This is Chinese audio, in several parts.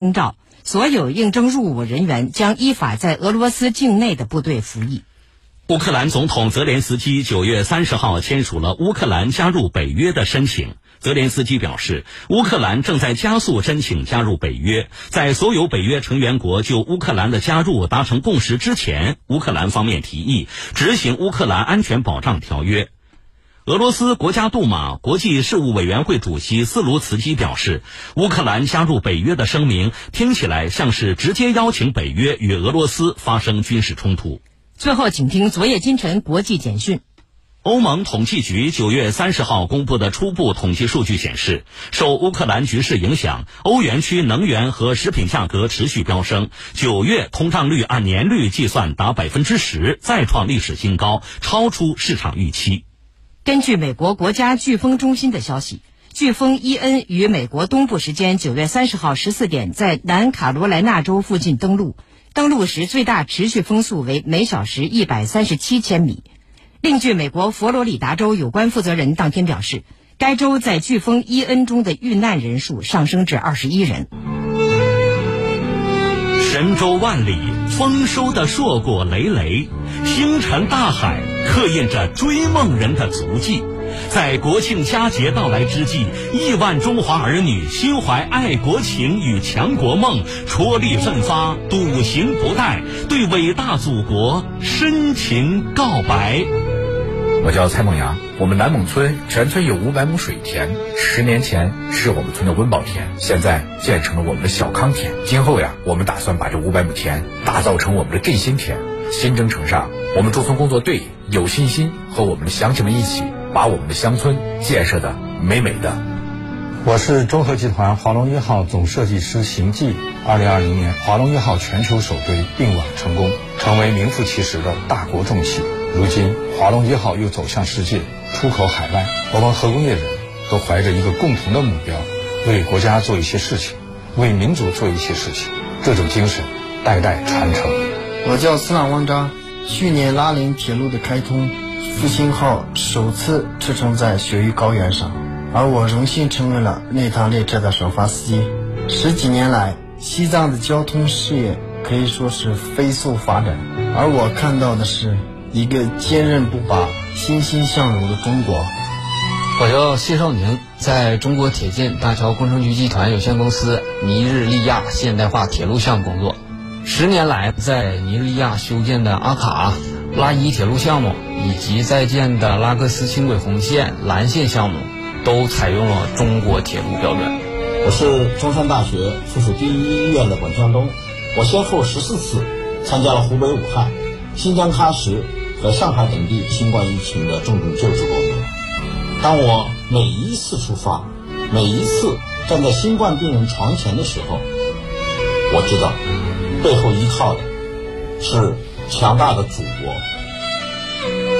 公告，所有应征入伍人员将依法在俄罗斯境内的部队服役。乌克兰总统泽连斯基九月三十号签署了乌克兰加入北约的申请。泽连斯基表示，乌克兰正在加速申请加入北约。在所有北约成员国就乌克兰的加入达成共识之前，乌克兰方面提议执行乌克兰安全保障条约。俄罗斯国家杜马国际事务委员会主席斯卢茨基表示，乌克兰加入北约的声明听起来像是直接邀请北约与俄罗斯发生军事冲突。最后，请听昨夜今晨国际简讯。欧盟统计局九月三十号公布的初步统计数据显示，受乌克兰局势影响，欧元区能源和食品价格持续飙升。九月通胀率按年率计算达百分之十，再创历史新高，超出市场预期。根据美国国家飓风中心的消息，飓风伊恩于美国东部时间九月三十号十四点在南卡罗来纳州附近登陆。登陆时最大持续风速为每小时一百三十七千米。另据美国佛罗里达州有关负责人当天表示，该州在飓风伊恩中的遇难人数上升至二十一人。神州万里，丰收的硕果累累，星辰大海刻印着追梦人的足迹。在国庆佳节到来之际，亿万中华儿女心怀爱国情与强国梦，踔厉奋发，笃行不怠，对伟大祖国深情告白。我叫蔡梦阳，我们南蒙村全村有五百亩水田，十年前是我们村的温饱田，现在建成了我们的小康田。今后呀，我们打算把这五百亩田打造成我们的振兴田。新征程上，我们驻村工作队有信心和我们的乡亲们一起。把我们的乡村建设的美美的。我是中核集团华龙一号总设计师邢记。二零二零年，华龙一号全球首堆并网成功，成为名副其实的大国重器。如今，华龙一号又走向世界，出口海外。我们核工业人都怀着一个共同的目标，为国家做一些事情，为民族做一些事情。这种精神，代代传承。我叫司马汪章。去年拉林铁路的开通。复兴号首次驰骋在雪域高原上，而我荣幸成为了那趟列车的首发司机。十几年来，西藏的交通事业可以说是飞速发展，而我看到的是一个坚韧不拔、欣欣向荣的中国。我叫谢少宁，在中国铁建大桥工程局集团有限公司尼日利亚现代化铁路项目工作。十年来，在尼日利亚修建的阿卡。拉伊铁路项目以及在建的拉各斯轻轨红线、蓝线项目，都采用了中国铁路标准。我是中山大学附属第一医院的管向东，我先后十四次参加了湖北武汉、新疆喀什和上海等地新冠疫情的重症救治工作。当我每一次出发，每一次站在新冠病人床前的时候，我知道背后依靠的是。强大的祖国。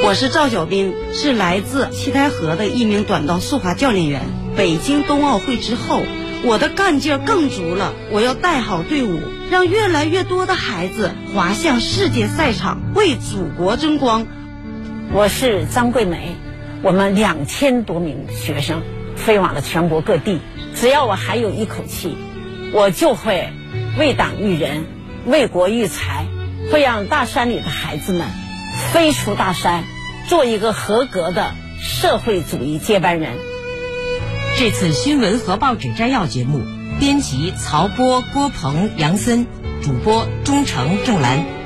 我是赵小兵，是来自七台河的一名短道速滑教练员。北京冬奥会之后，我的干劲儿更足了。我要带好队伍，让越来越多的孩子滑向世界赛场，为祖国争光。我是张桂梅，我们两千多名学生飞往了全国各地。只要我还有一口气，我就会为党育人，为国育才。会让大山里的孩子们飞出大山，做一个合格的社会主义接班人。这次新闻和报纸摘要节目，编辑曹波、郭鹏、杨森，主播钟诚、郑兰。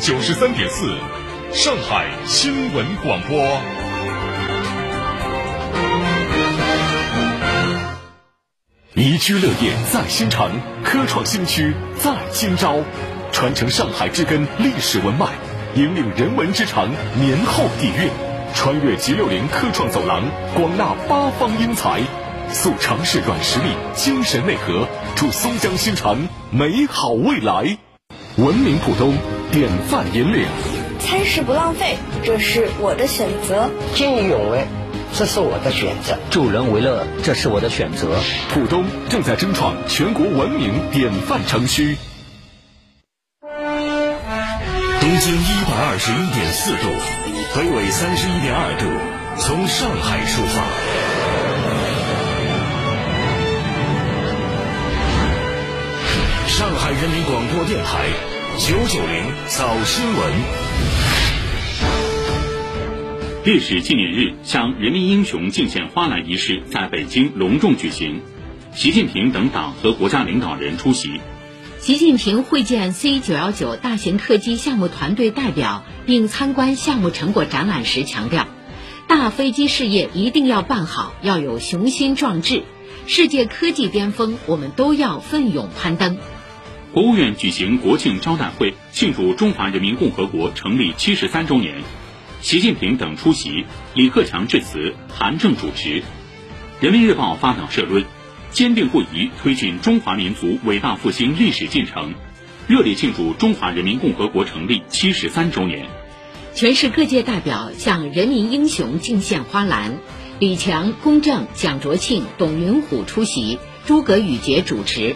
九十三点四，上海新闻广播。宜居乐业在新城，科创新区在今朝，传承上海之根历史文脉，引领人文之长年后底蕴，穿越 G 六零科创走廊，广纳八方英才，塑城市软实力、精神内核，助松江新城美好未来。文明浦东，典范引领。餐食不浪费，这是我的选择。见义勇为。这是我的选择，助人为乐，这是我的选择。浦东正在争创全国文明典范城区。东经一百二十一点四度，北纬三十一点二度，从上海出发。人民广播电台九九零早新闻。烈士纪念日向人民英雄敬献花篮仪式在北京隆重举行，习近平等党和国家领导人出席。习近平会见 C 九幺九大型客机项目团队代表，并参观项目成果展览时强调，大飞机事业一定要办好，要有雄心壮志，世界科技巅峰我们都要奋勇攀登。国务院举行国庆招待会，庆祝中华人民共和国成立七十三周年。习近平等出席，李克强致辞，韩正主持。人民日报发表社论，坚定不移推进中华民族伟大复兴历史进程，热烈庆祝中华人民共和国成立七十三周年。全市各界代表向人民英雄敬献花篮，李强、龚正、蒋卓庆、董云虎出席，诸葛宇杰主持。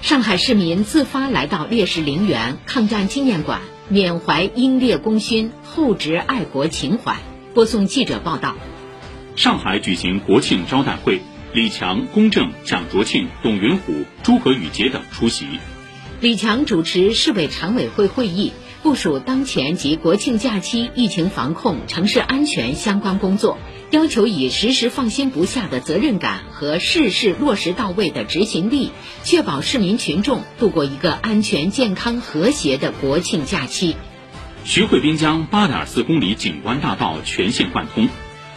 上海市民自发来到烈士陵园、抗战纪念馆。缅怀英烈功勋，厚植爱国情怀。播送记者报道：上海举行国庆招待会，李强、龚正、蒋卓庆、董云虎、诸葛宇杰等出席。李强主持市委常委会会议，部署当前及国庆假期疫情防控、城市安全相关工作。要求以时时放心不下的责任感和事事落实到位的执行力，确保市民群众度过一个安全、健康、和谐的国庆假期。徐汇滨江八点四公里景观大道全线贯通。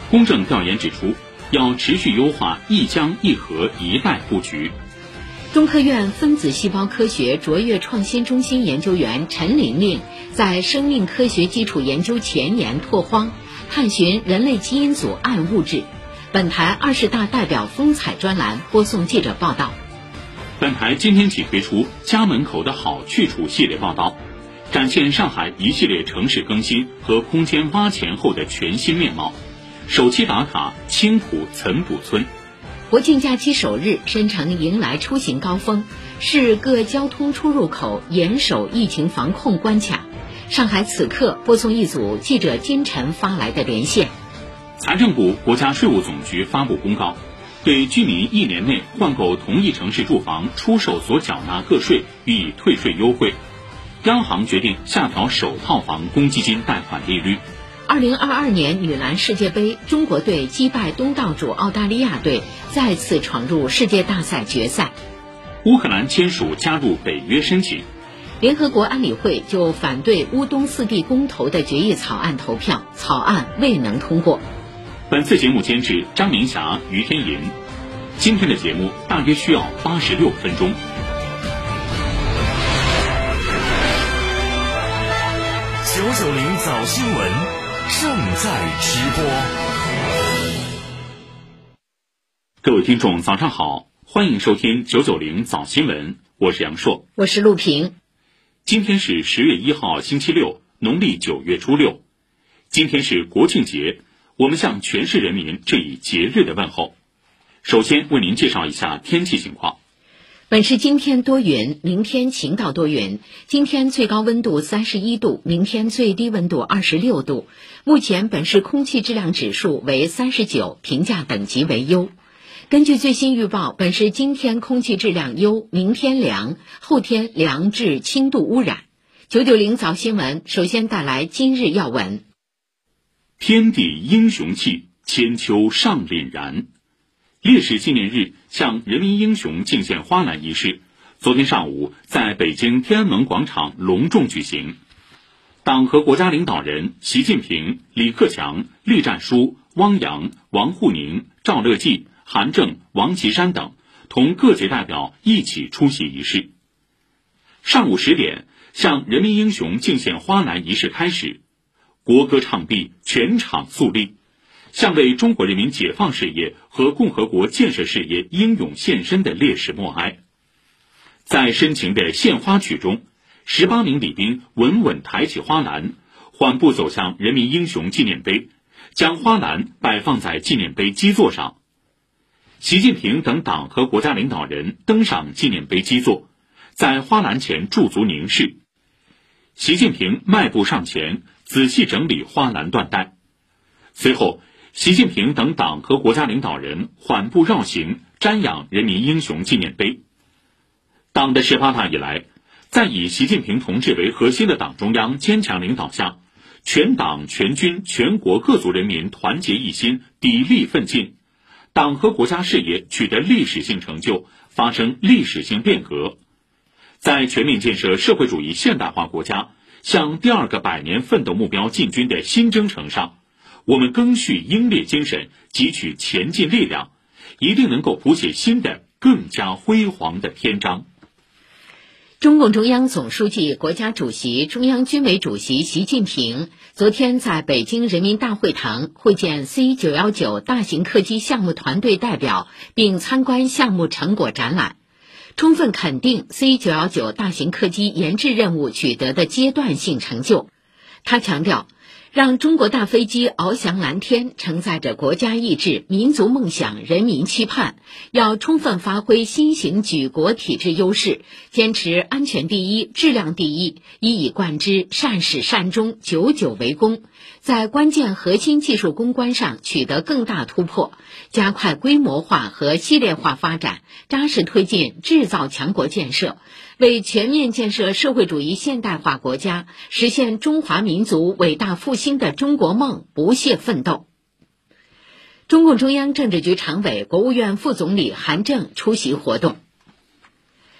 公正调研指出，要持续优化一江一河一带布局。中科院分子细胞科学卓越创新中心研究员陈玲玲在生命科学基础研究前沿拓荒。探寻人类基因组暗物质，本台二十大代表风采专栏播送记者报道。本台今天起推出“家门口的好去处”系列报道，展现上海一系列城市更新和空间挖潜后的全新面貌。首期打卡青浦岑浦村。国庆假期首日，申城迎来出行高峰，市各交通出入口严守疫情防控关卡。上海此刻播送一组记者金晨发来的连线。财政部、国家税务总局发布公告，对居民一年内换购同一城市住房出售所缴纳个税予以退税优惠。央行决定下调首套房公积金贷款利率。二零二二年女篮世界杯，中国队击败东道主澳大利亚队，再次闯入世界大赛决赛。乌克兰签署加入北约申请。联合国安理会就反对乌东四地公投的决议草案投票，草案未能通过。本次节目监制张明霞、于天银。今天的节目大约需要八十六分钟。九九零早新闻正在直播。各位听众，早上好，欢迎收听九九零早新闻，我是杨硕，我是陆平。今天是十月一号，星期六，农历九月初六。今天是国庆节，我们向全市人民致以节日的问候。首先为您介绍一下天气情况。本市今天多云，明天晴到多云。今天最高温度三十一度，明天最低温度二十六度。目前本市空气质量指数为三十九，评价等级为优。根据最新预报，本市今天空气质量优，明天凉，后天凉至轻度污染。九九零早新闻首先带来今日要闻。天地英雄气，千秋尚凛然。烈士纪念日向人民英雄敬献花篮仪式，昨天上午在北京天安门广场隆重举行。党和国家领导人习近平、李克强、栗战书、汪洋、王沪宁、赵乐际、韩正、王岐山等同各界代表一起出席仪式。上午十点，向人民英雄敬献花篮仪式开始，国歌唱毕，全场肃立，向为中国人民解放事业和共和国建设事业英勇献身的烈士默哀。在深情的献花曲中，十八名礼兵稳稳抬起花篮，缓步走向人民英雄纪念碑，将花篮摆放在纪念碑基座上。习近平等党和国家领导人登上纪念碑基座。在花篮前驻足凝视，习近平迈步上前，仔细整理花篮缎带。随后，习近平等党和国家领导人缓步绕行，瞻仰人民英雄纪念碑。党的十八大以来，在以习近平同志为核心的党中央坚强领导下，全党全军全国各族人民团结一心，砥砺奋进，党和国家事业取得历史性成就，发生历史性变革。在全面建设社会主义现代化国家、向第二个百年奋斗目标进军的新征程上，我们赓续英烈精神，汲取前进力量，一定能够谱写新的、更加辉煌的篇章。中共中央总书记、国家主席、中央军委主席习近平昨天在北京人民大会堂会见 C 九幺九大型客机项目团队代表，并参观项目成果展览。充分肯定 C 九幺九大型客机研制任务取得的阶段性成就。他强调，让中国大飞机翱翔蓝天，承载着国家意志、民族梦想、人民期盼。要充分发挥新型举国体制优势，坚持安全第一、质量第一，一以贯之，善始善终，久久为功。在关键核心技术攻关上取得更大突破，加快规模化和系列化发展，扎实推进制造强国建设，为全面建设社会主义现代化国家、实现中华民族伟大复兴的中国梦不懈奋斗。中共中央政治局常委、国务院副总理韩正出席活动。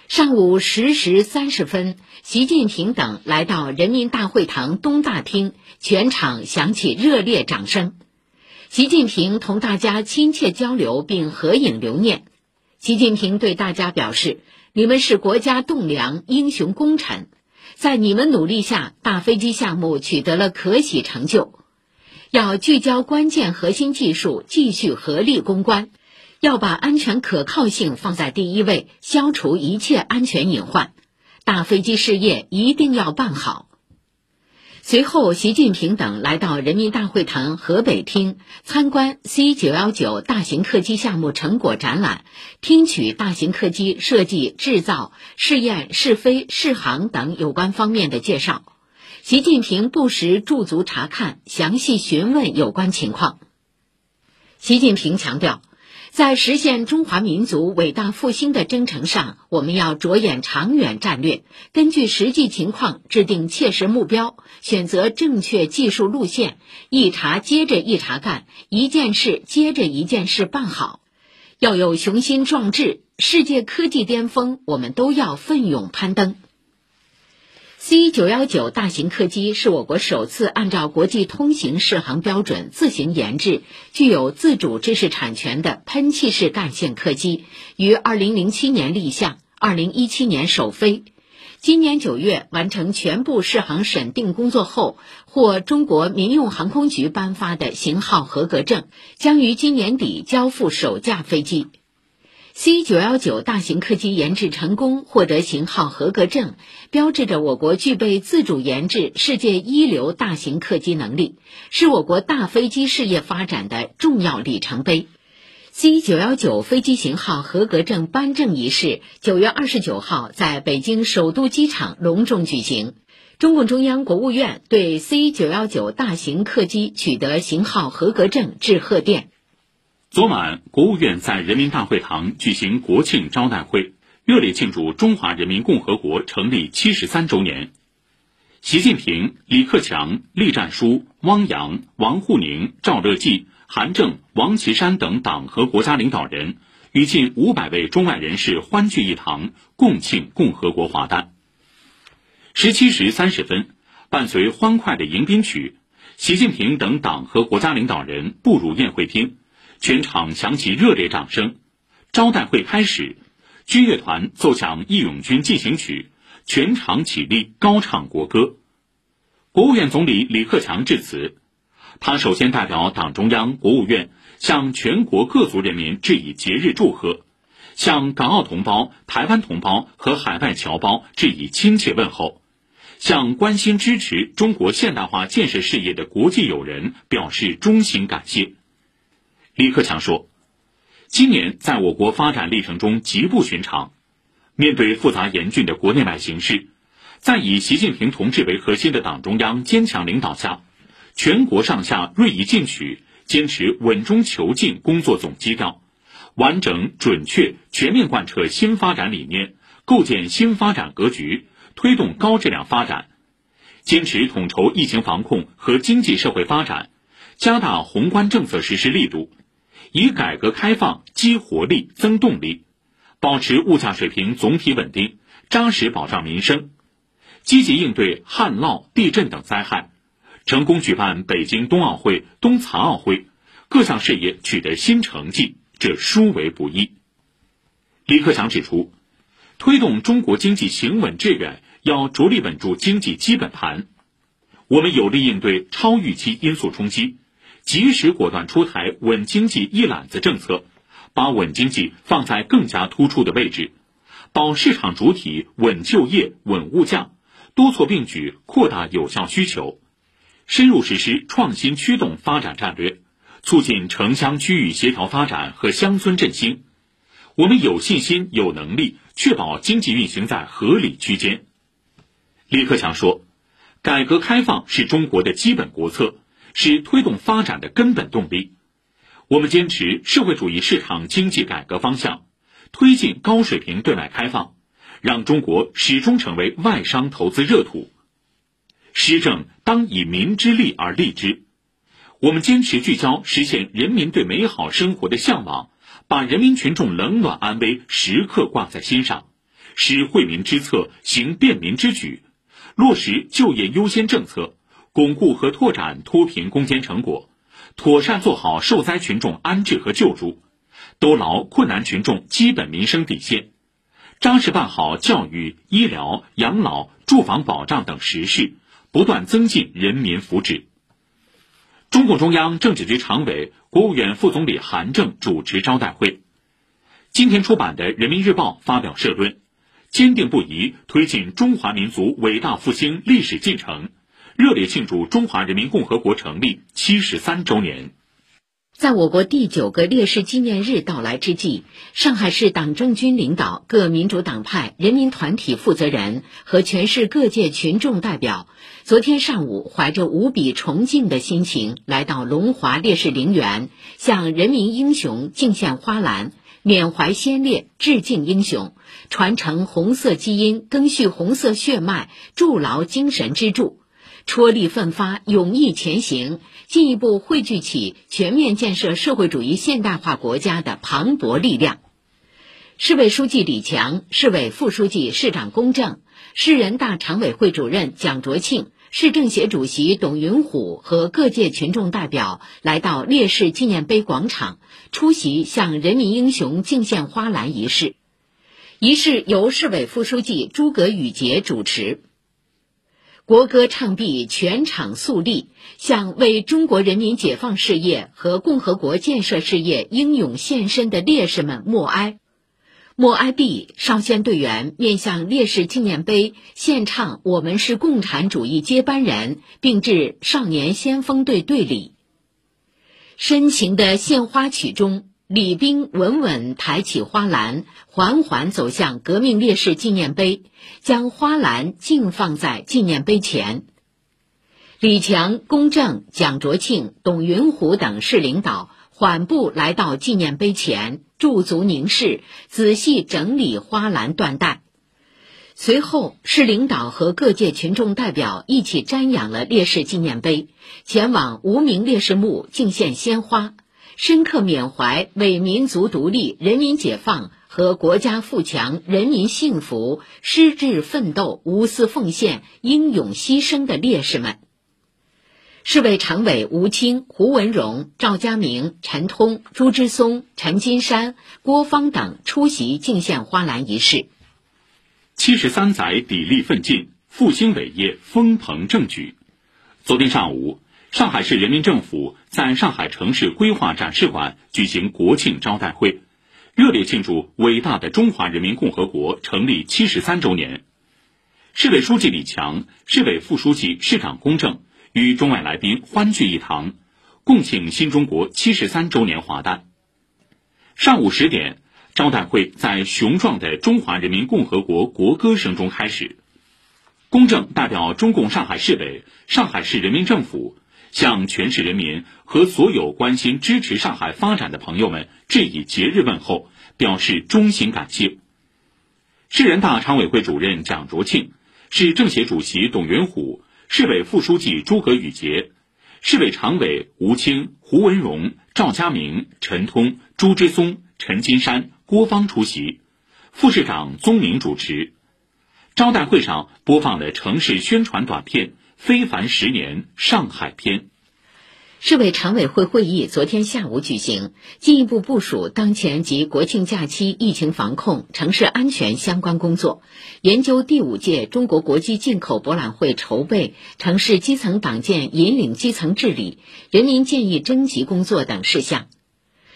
上午十时三十分，习近平等来到人民大会堂东大厅，全场响起热烈掌声。习近平同大家亲切交流并合影留念。习近平对大家表示：“你们是国家栋梁、英雄功臣，在你们努力下，大飞机项目取得了可喜成就。要聚焦关键核心技术，继续合力攻关。”要把安全可靠性放在第一位，消除一切安全隐患。大飞机事业一定要办好。随后，习近平等来到人民大会堂河北厅参观 C 九幺九大型客机项目成果展览，听取大型客机设计、制造、试验、试飞、试航等有关方面的介绍。习近平不时驻足查看，详细询问有关情况。习近平强调。在实现中华民族伟大复兴的征程上，我们要着眼长远战略，根据实际情况制定切实目标，选择正确技术路线，一茬接着一茬干，一件事接着一件事办好。要有雄心壮志，世界科技巅峰，我们都要奋勇攀登。C 九幺九大型客机是我国首次按照国际通行适航标准自行研制、具有自主知识产权的喷气式干线客机，于二零零七年立项，二零一七年首飞。今年九月完成全部适航审定工作后，获中国民用航空局颁发的型号合格证，将于今年底交付首架飞机。C 九幺九大型客机研制成功，获得型号合格证，标志着我国具备自主研制世界一流大型客机能力，是我国大飞机事业发展的重要里程碑。C 九幺九飞机型号合格证颁证仪式九月二十九号在北京首都机场隆重举行，中共中央、国务院对 C 九幺九大型客机取得型号合格证致贺电。昨晚，国务院在人民大会堂举行国庆招待会，热烈庆祝中华人民共和国成立七十三周年。习近平、李克强、栗战书、汪洋、王沪宁、赵乐际、韩正、王岐山等党和国家领导人与近五百位中外人士欢聚一堂，共庆共和国华诞。十七时三十分，伴随欢快的迎宾曲，习近平等党和国家领导人步入宴会厅，全场响起热烈掌声。招待会开始，军乐团奏响《义勇军进行曲》，全场起立高唱国歌。国务院总理李克强致辞，他首先代表党中央、国务院向全国各族人民致以节日祝贺，向港澳同胞、台湾同胞和海外侨胞致以亲切问候。向关心支持中国现代化建设事业的国际友人表示衷心感谢。李克强说：“今年在我国发展历程中极不寻常，面对复杂严峻的国内外形势，在以习近平同志为核心的党中央坚强领导下，全国上下锐意进取，坚持稳中求进工作总基调，完整、准确、全面贯彻新发展理念，构建新发展格局。”推动高质量发展，坚持统筹疫情防控和经济社会发展，加大宏观政策实施力度，以改革开放激活力、增动力，保持物价水平总体稳定，扎实保障民生，积极应对旱涝、地震等灾害，成功举办北京冬奥会、冬残奥会，各项事业取得新成绩，这殊为不易。李克强指出。推动中国经济行稳致远，要着力稳住经济基本盘。我们有力应对超预期因素冲击，及时果断出台稳经济一揽子政策，把稳经济放在更加突出的位置，保市场主体、稳就业、稳物价，多措并举扩大有效需求，深入实施创新驱动发展战略，促进城乡区域协调发展和乡村振兴。我们有信心、有能力。确保经济运行在合理区间。李克强说：“改革开放是中国的基本国策，是推动发展的根本动力。我们坚持社会主义市场经济改革方向，推进高水平对外开放，让中国始终成为外商投资热土。施政当以民之力而立之。我们坚持聚焦实现人民对美好生活的向往。”把人民群众冷暖安危时刻挂在心上，施惠民之策行便民之举，落实就业优先政策，巩固和拓展脱贫攻坚成果，妥善做好受灾群众安置和救助，兜牢困难群众基本民生底线，扎实办好教育、医疗、养老、住房保障等实事，不断增进人民福祉。中共中央政治局常委、国务院副总理韩正主持招待会。今天出版的《人民日报》发表社论，坚定不移推进中华民族伟大复兴历史进程，热烈庆祝中华人民共和国成立七十三周年。在我国第九个烈士纪念日到来之际，上海市党政军领导、各民主党派、人民团体负责人和全市各界群众代表，昨天上午怀着无比崇敬的心情，来到龙华烈士陵园，向人民英雄敬献花篮，缅怀先烈，致敬英雄，传承红色基因，赓续红色血脉，筑牢精神支柱。踔厉奋发，勇毅前行，进一步汇聚起全面建设社会主义现代化国家的磅礴力量。市委书记李强、市委副书记、市长龚正、市人大常委会主任蒋卓庆、市政协主席董云虎和各界群众代表来到烈士纪念碑广场，出席向人民英雄敬献花篮仪式。仪式由市委副书记诸葛宇杰主持。国歌唱毕，全场肃立，向为中国人民解放事业和共和国建设事业英勇献身的烈士们默哀。默哀毕，少先队员面向烈士纪念碑献唱《我们是共产主义接班人》，并致少年先锋队队礼。深情的献花曲中。李兵稳稳抬起花篮，缓缓走向革命烈士纪念碑，将花篮静放在纪念碑前。李强、龚正、蒋卓庆、董云虎等市领导缓步来到纪念碑前，驻足凝视，仔细整理花篮缎带。随后，市领导和各界群众代表一起瞻仰了烈士纪念碑，前往无名烈士墓敬献鲜花。深刻缅怀为民族独立、人民解放、和国家富强、人民幸福矢志奋斗、无私奉献、英勇牺牲的烈士们。市委常委吴清、胡文荣、赵家明、陈通、朱之松、陈金山、郭芳等出席敬献花篮仪式。七十三载砥砺奋进，复兴伟业风鹏正举。昨天上午，上海市人民政府在上海城市规划展示馆举行国庆招待会，热烈庆祝伟大的中华人民共和国成立七十三周年。市委书记李强、市委副书记、市长龚正。与中外来宾欢聚一堂，共庆新中国七十三周年华诞。上午十点，招待会在雄壮的中华人民共和国国歌声中开始。公正代表中共上海市委、上海市人民政府，向全市人民和所有关心支持上海发展的朋友们致以节日问候，表示衷心感谢。市人大常委会主任蒋卓庆，市政协主席董元虎。市委副书记诸葛宇杰，市委常委吴清、胡文荣、赵家明、陈通、朱之松、陈金山、郭芳出席，副市长宗明主持。招待会上播放了城市宣传短片《非凡十年上海篇》。市委常委会会议昨天下午举行，进一步部署当前及国庆假期疫情防控、城市安全相关工作，研究第五届中国国际进口博览会筹备、城市基层党建引领基层治理、人民建议征集工作等事项。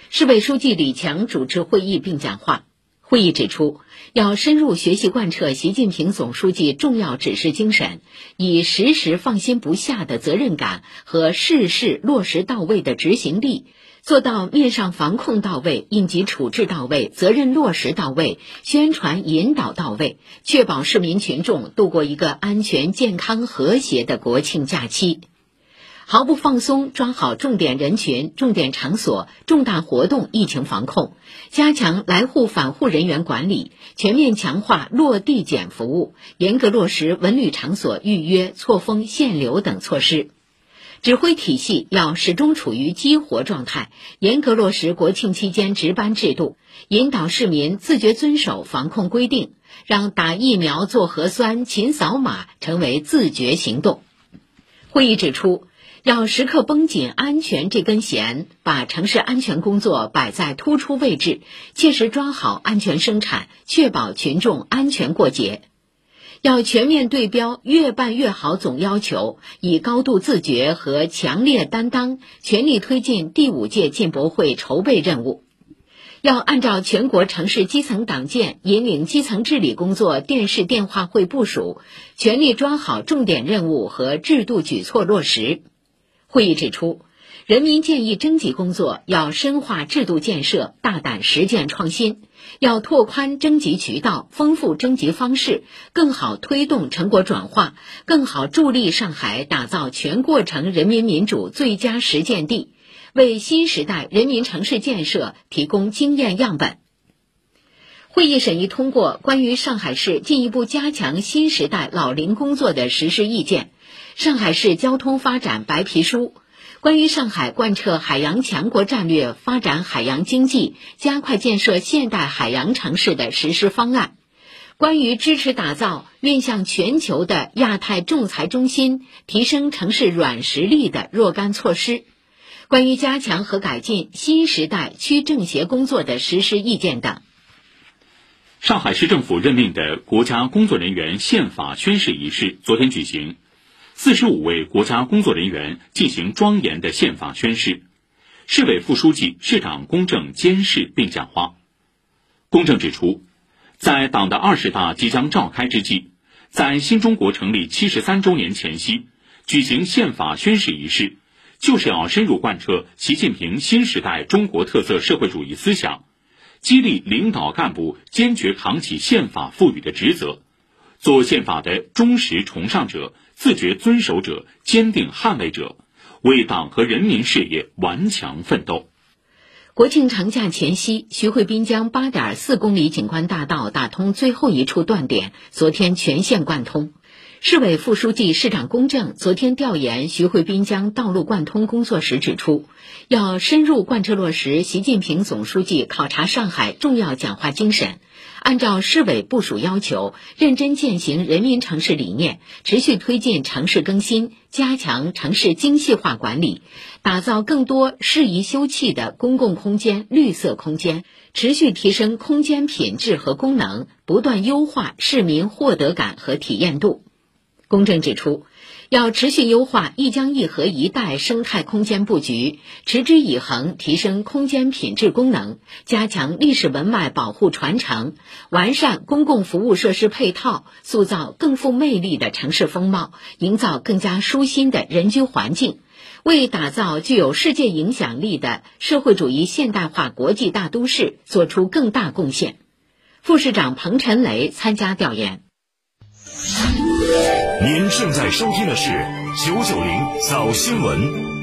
市委书记李强主持会议并讲话。会议指出，要深入学习贯彻习近平总书记重要指示精神，以时时放心不下的责任感和事事落实到位的执行力，做到面上防控到位、应急处置到位、责任落实到位、宣传引导到位，确保市民群众度过一个安全、健康、和谐的国庆假期。毫不放松抓好重点人群、重点场所、重大活动疫情防控，加强来沪返沪人员管理，全面强化落地检服务，严格落实文旅场所预约、错峰限流等措施。指挥体系要始终处于激活状态，严格落实国庆期间值班制度，引导市民自觉遵守防控规定，让打疫苗、做核酸、勤扫码成为自觉行动。会议指出。要时刻绷紧安全这根弦，把城市安全工作摆在突出位置，切实抓好安全生产，确保群众安全过节。要全面对标越办越好总要求，以高度自觉和强烈担当，全力推进第五届进博会筹备任务。要按照全国城市基层党建引领基层治理工作电视电话会部署，全力抓好重点任务和制度举措落实。会议指出，人民建议征集工作要深化制度建设，大胆实践创新，要拓宽征集渠道，丰富征集方式，更好推动成果转化，更好助力上海打造全过程人民民主最佳实践地，为新时代人民城市建设提供经验样本。会议审议通过关于上海市进一步加强新时代老龄工作的实施意见。上海市交通发展白皮书，关于上海贯彻海洋强国战略发展海洋经济、加快建设现代海洋城市的实施方案，关于支持打造面向全球的亚太仲裁中心、提升城市软实力的若干措施，关于加强和改进新时代区政协工作的实施意见等。上海市政府任命的国家工作人员宪法宣誓仪式昨天举行。四十五位国家工作人员进行庄严的宪法宣誓，市委副书记、市长龚正监誓并讲话。龚正指出，在党的二十大即将召开之际，在新中国成立七十三周年前夕，举行宪法宣誓仪式，就是要深入贯彻习近平新时代中国特色社会主义思想，激励领导干部坚决扛起宪法赋予的职责，做宪法的忠实崇尚者。自觉遵守者、坚定捍卫者，为党和人民事业顽强奋斗。国庆长假前夕，徐汇滨江八点四公里景观大道打通最后一处断点，昨天全线贯通。市委副书记、市长龚正昨天调研徐汇滨江道路贯通工作时指出，要深入贯彻落实习近平总书记考察上海重要讲话精神，按照市委部署要求，认真践行人民城市理念，持续推进城市更新，加强城市精细化管理，打造更多适宜休憩的公共空间、绿色空间，持续提升空间品质和功能，不断优化市民获得感和体验度。公正指出，要持续优化一江一河一带生态空间布局，持之以恒提升空间品质功能，加强历史文脉保护传承，完善公共服务设施配套，塑造更富魅力的城市风貌，营造更加舒心的人居环境，为打造具有世界影响力的社会主义现代化国际大都市作出更大贡献。副市长彭晨雷参加调研。您正在收听的是九九零早新闻。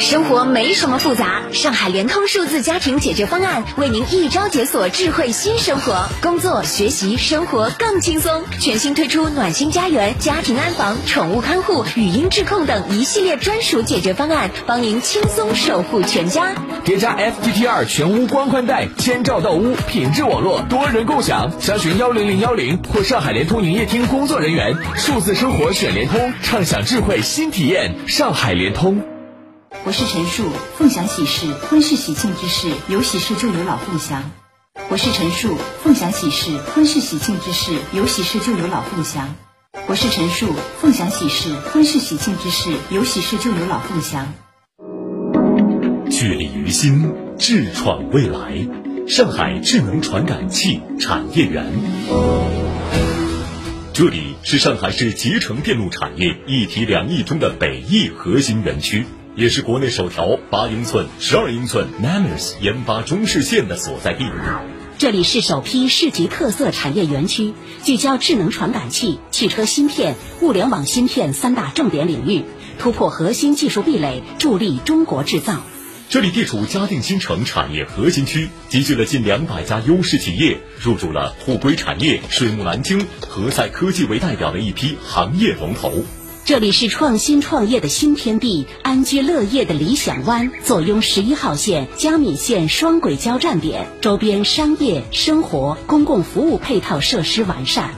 生活没什么复杂，上海联通数字家庭解决方案为您一招解锁智慧新生活，工作、学习、生活更轻松。全新推出暖心家园、家庭安防、宠物看护、语音质控等一系列专属解决方案，帮您轻松守护全家。叠加 FTTR 全屋光宽带，千兆到屋，品质网络，多人共享。详询幺零零幺零或上海联通营业厅工作人员。数字生活选联通，畅享智慧新体验。上海联通。我是陈树，凤翔喜事，婚事喜庆之事，有喜事就有老凤祥。我是陈树，凤翔喜事，婚事喜庆之事，有喜事就有老凤祥。我是陈树，凤翔喜事，婚事喜庆之事，有喜事就有老凤祥。聚力于心，智闯未来。上海智能传感器产业园，这里是上海市集成电路产业一体两翼中的北翼核心园区。也是国内首条八英寸、十二英寸 Nanos 研发中视线的所在地。这里是首批市级特色产业园区，聚焦智能传感器、汽车芯片、物联网芯片三大重点领域，突破核心技术壁垒，助力中国制造。这里地处嘉定新城产业核心区，集聚了近两百家优势企业，入驻了沪硅产业、水木南京、何赛科技为代表的一批行业龙头。这里是创新创业的新天地，安居乐业的理想湾，坐拥十一号线、嘉闵线双轨交站点，周边商业、生活、公共服务配套设施完善。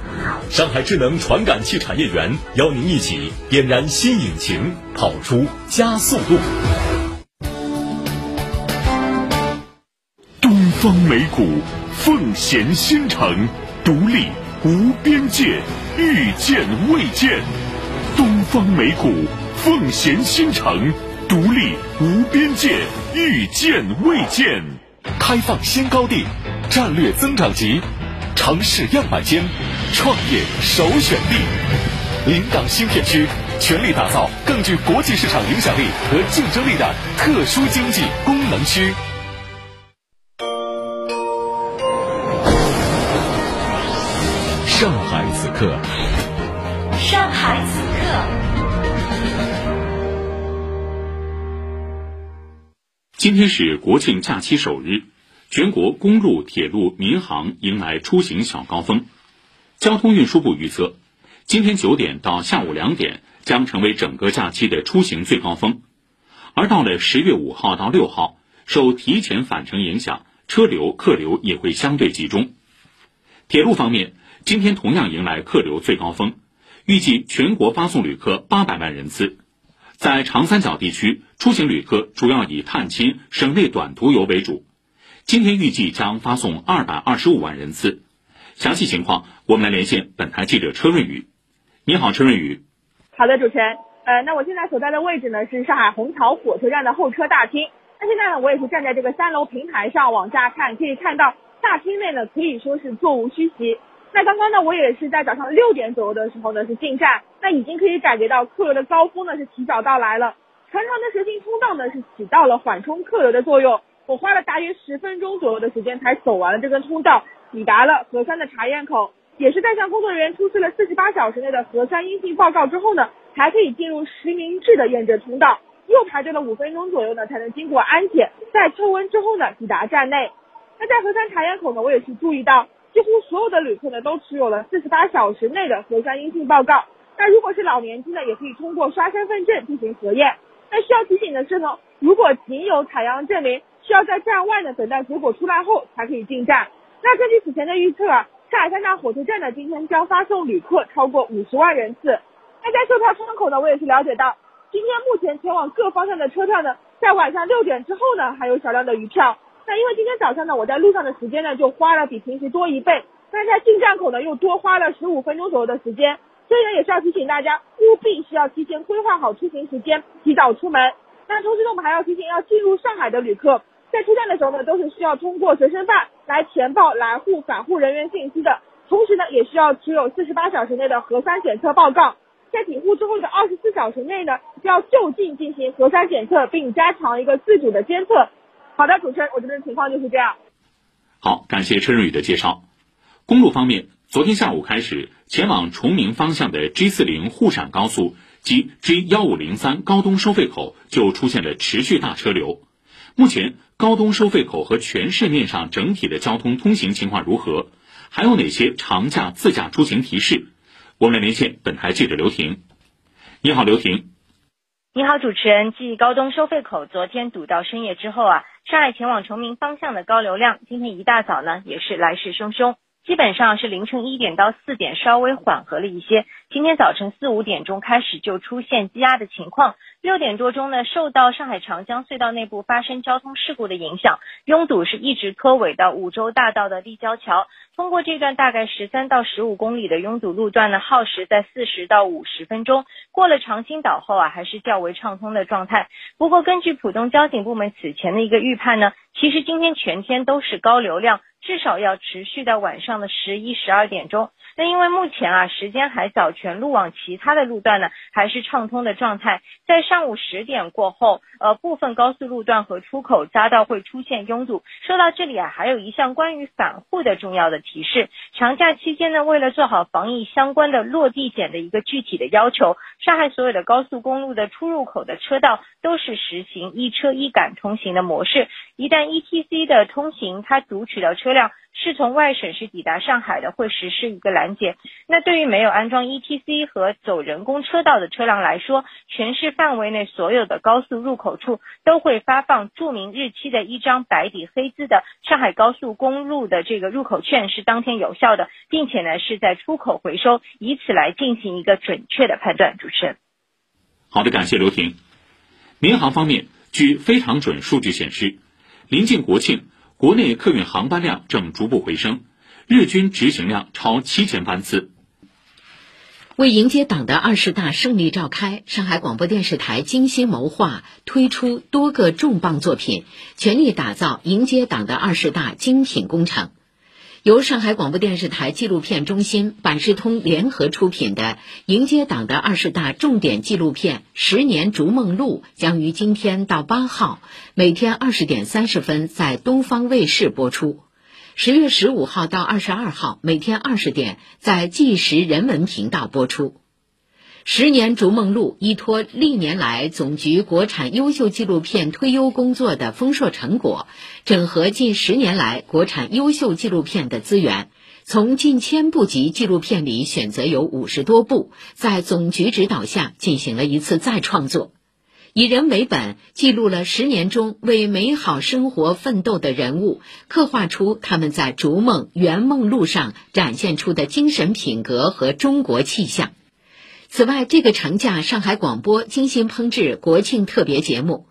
上海智能传感器产业园邀您一起点燃新引擎，跑出加速度。东方美谷，奉贤新城，独立无边界，遇见未见。东方美谷，奉贤新城，独立无边界，遇见未见。开放新高地，战略增长极，城市样板间，创业首选地。临港新片区，全力打造更具国际市场影响力和竞争力的特殊经济功能区。上海此刻。上海此刻。今天是国庆假期首日，全国公路、铁路、民航迎来出行小高峰。交通运输部预测，今天九点到下午两点将成为整个假期的出行最高峰。而到了十月五号到六号，受提前返程影响，车流、客流也会相对集中。铁路方面，今天同样迎来客流最高峰。预计全国发送旅客八百万人次，在长三角地区出行旅客主要以探亲、省内短途游为主。今天预计将发送二百二十五万人次。详细情况，我们来连线本台记者车润宇。你好，车润宇。好的，主持人。呃，那我现在所在的位置呢是上海虹桥火车站的候车大厅。那现在呢，我也是站在这个三楼平台上往下看，可以看到大厅内呢可以说是座无虚席。那刚刚呢，我也是在早上六点左右的时候呢是进站，那已经可以感觉到客流的高峰呢是提早到来了。长长的蛇形通道呢是起到了缓冲客流的作用。我花了大约十分钟左右的时间才走完了这根通道，抵达了核酸的查验口，也是在向工作人员出示了四十八小时内的核酸阴性报告之后呢，才可以进入实名制的验证通道。又排队了五分钟左右呢，才能经过安检，在测温之后呢抵达站内。那在核酸查验口呢，我也是注意到。几乎所有的旅客呢都持有了四十八小时内的核酸阴性报告。那如果是老年机呢，也可以通过刷身份证进行核验。那需要提醒的是呢，如果仅有采样证明，需要在站外呢等待结果出来后才可以进站。那根据此前的预测啊，上海三大火车站呢今天将发送旅客超过五十万人次。那在售票窗口呢，我也是了解到，今天目前前往各方向的车票呢，在晚上六点之后呢还有少量的余票。那因为今天早上呢，我在路上的时间呢就花了比平时多一倍，但是在进站口呢又多花了十五分钟左右的时间，所以呢也是要提醒大家，务必需要提前规划好出行时间，提早出门。那同时呢，我们还要提醒要进入上海的旅客，在出站的时候呢，都是需要通过随身办来填报来沪返沪人员信息的，同时呢，也需要持有四十八小时内的核酸检测报告，在抵沪之后的二十四小时内呢，要就近进行核酸检测，并加强一个自主的监测。好的，主持人，我这边情况就是这样。好，感谢车润宇的介绍。公路方面，昨天下午开始，前往崇明方向的 G 四零沪陕高速及 G 幺五零三高东收费口就出现了持续大车流。目前，高东收费口和全市面上整体的交通通行情况如何？还有哪些长假自驾出行提示？我们来连线本台记者刘婷。你好，刘婷。你好，主持人。继高东收费口昨天堵到深夜之后啊，上海前往崇明方向的高流量今天一大早呢也是来势汹汹，基本上是凌晨一点到四点稍微缓和了一些，今天早晨四五点钟开始就出现积压的情况。六点多钟呢，受到上海长江隧道内部发生交通事故的影响，拥堵是一直拖尾到五洲大道的立交桥。通过这段大概十三到十五公里的拥堵路段呢，耗时在四十到五十分钟。过了长兴岛后啊，还是较为畅通的状态。不过，根据浦东交警部门此前的一个预判呢，其实今天全天都是高流量，至少要持续到晚上的十一、十二点钟。那因为目前啊时间还早，全路网其他的路段呢还是畅通的状态。在上午十点过后，呃部分高速路段和出口匝道会出现拥堵。说到这里啊，还有一项关于返沪的重要的提示：长假期间呢，为了做好防疫相关的落地检的一个具体的要求，上海所有的高速公路的出入口的车道都是实行一车一杆通行的模式。一旦 ETC 的通行，它读取到车辆。是从外省市抵达上海的，会实施一个拦截。那对于没有安装 ETC 和走人工车道的车辆来说，全市范围内所有的高速入口处都会发放注明日期的一张白底黑字的上海高速公路的这个入口券，是当天有效的，并且呢是在出口回收，以此来进行一个准确的判断。主持人，好的，感谢刘婷。民航方面，据非常准数据显示，临近国庆。国内客运航班量正逐步回升，日均执行量超七千班次。为迎接党的二十大胜利召开，上海广播电视台精心谋划，推出多个重磅作品，全力打造迎接党的二十大精品工程。由上海广播电视台纪录片中心、百视通联合出品的迎接党的二十大重点纪录片《十年逐梦路》将于今天到八号每天二十点三十分在东方卫视播出；十月十五号到二十二号每天二十点在纪实人文频道播出。十年逐梦路依托历年来总局国产优秀纪录片推优工作的丰硕成果，整合近十年来国产优秀纪录片的资源，从近千部级纪录片里选择有五十多部，在总局指导下进行了一次再创作，以人为本，记录了十年中为美好生活奋斗的人物，刻画出他们在逐梦圆梦路上展现出的精神品格和中国气象。此外，这个长假，上海广播精心烹制国庆特别节目。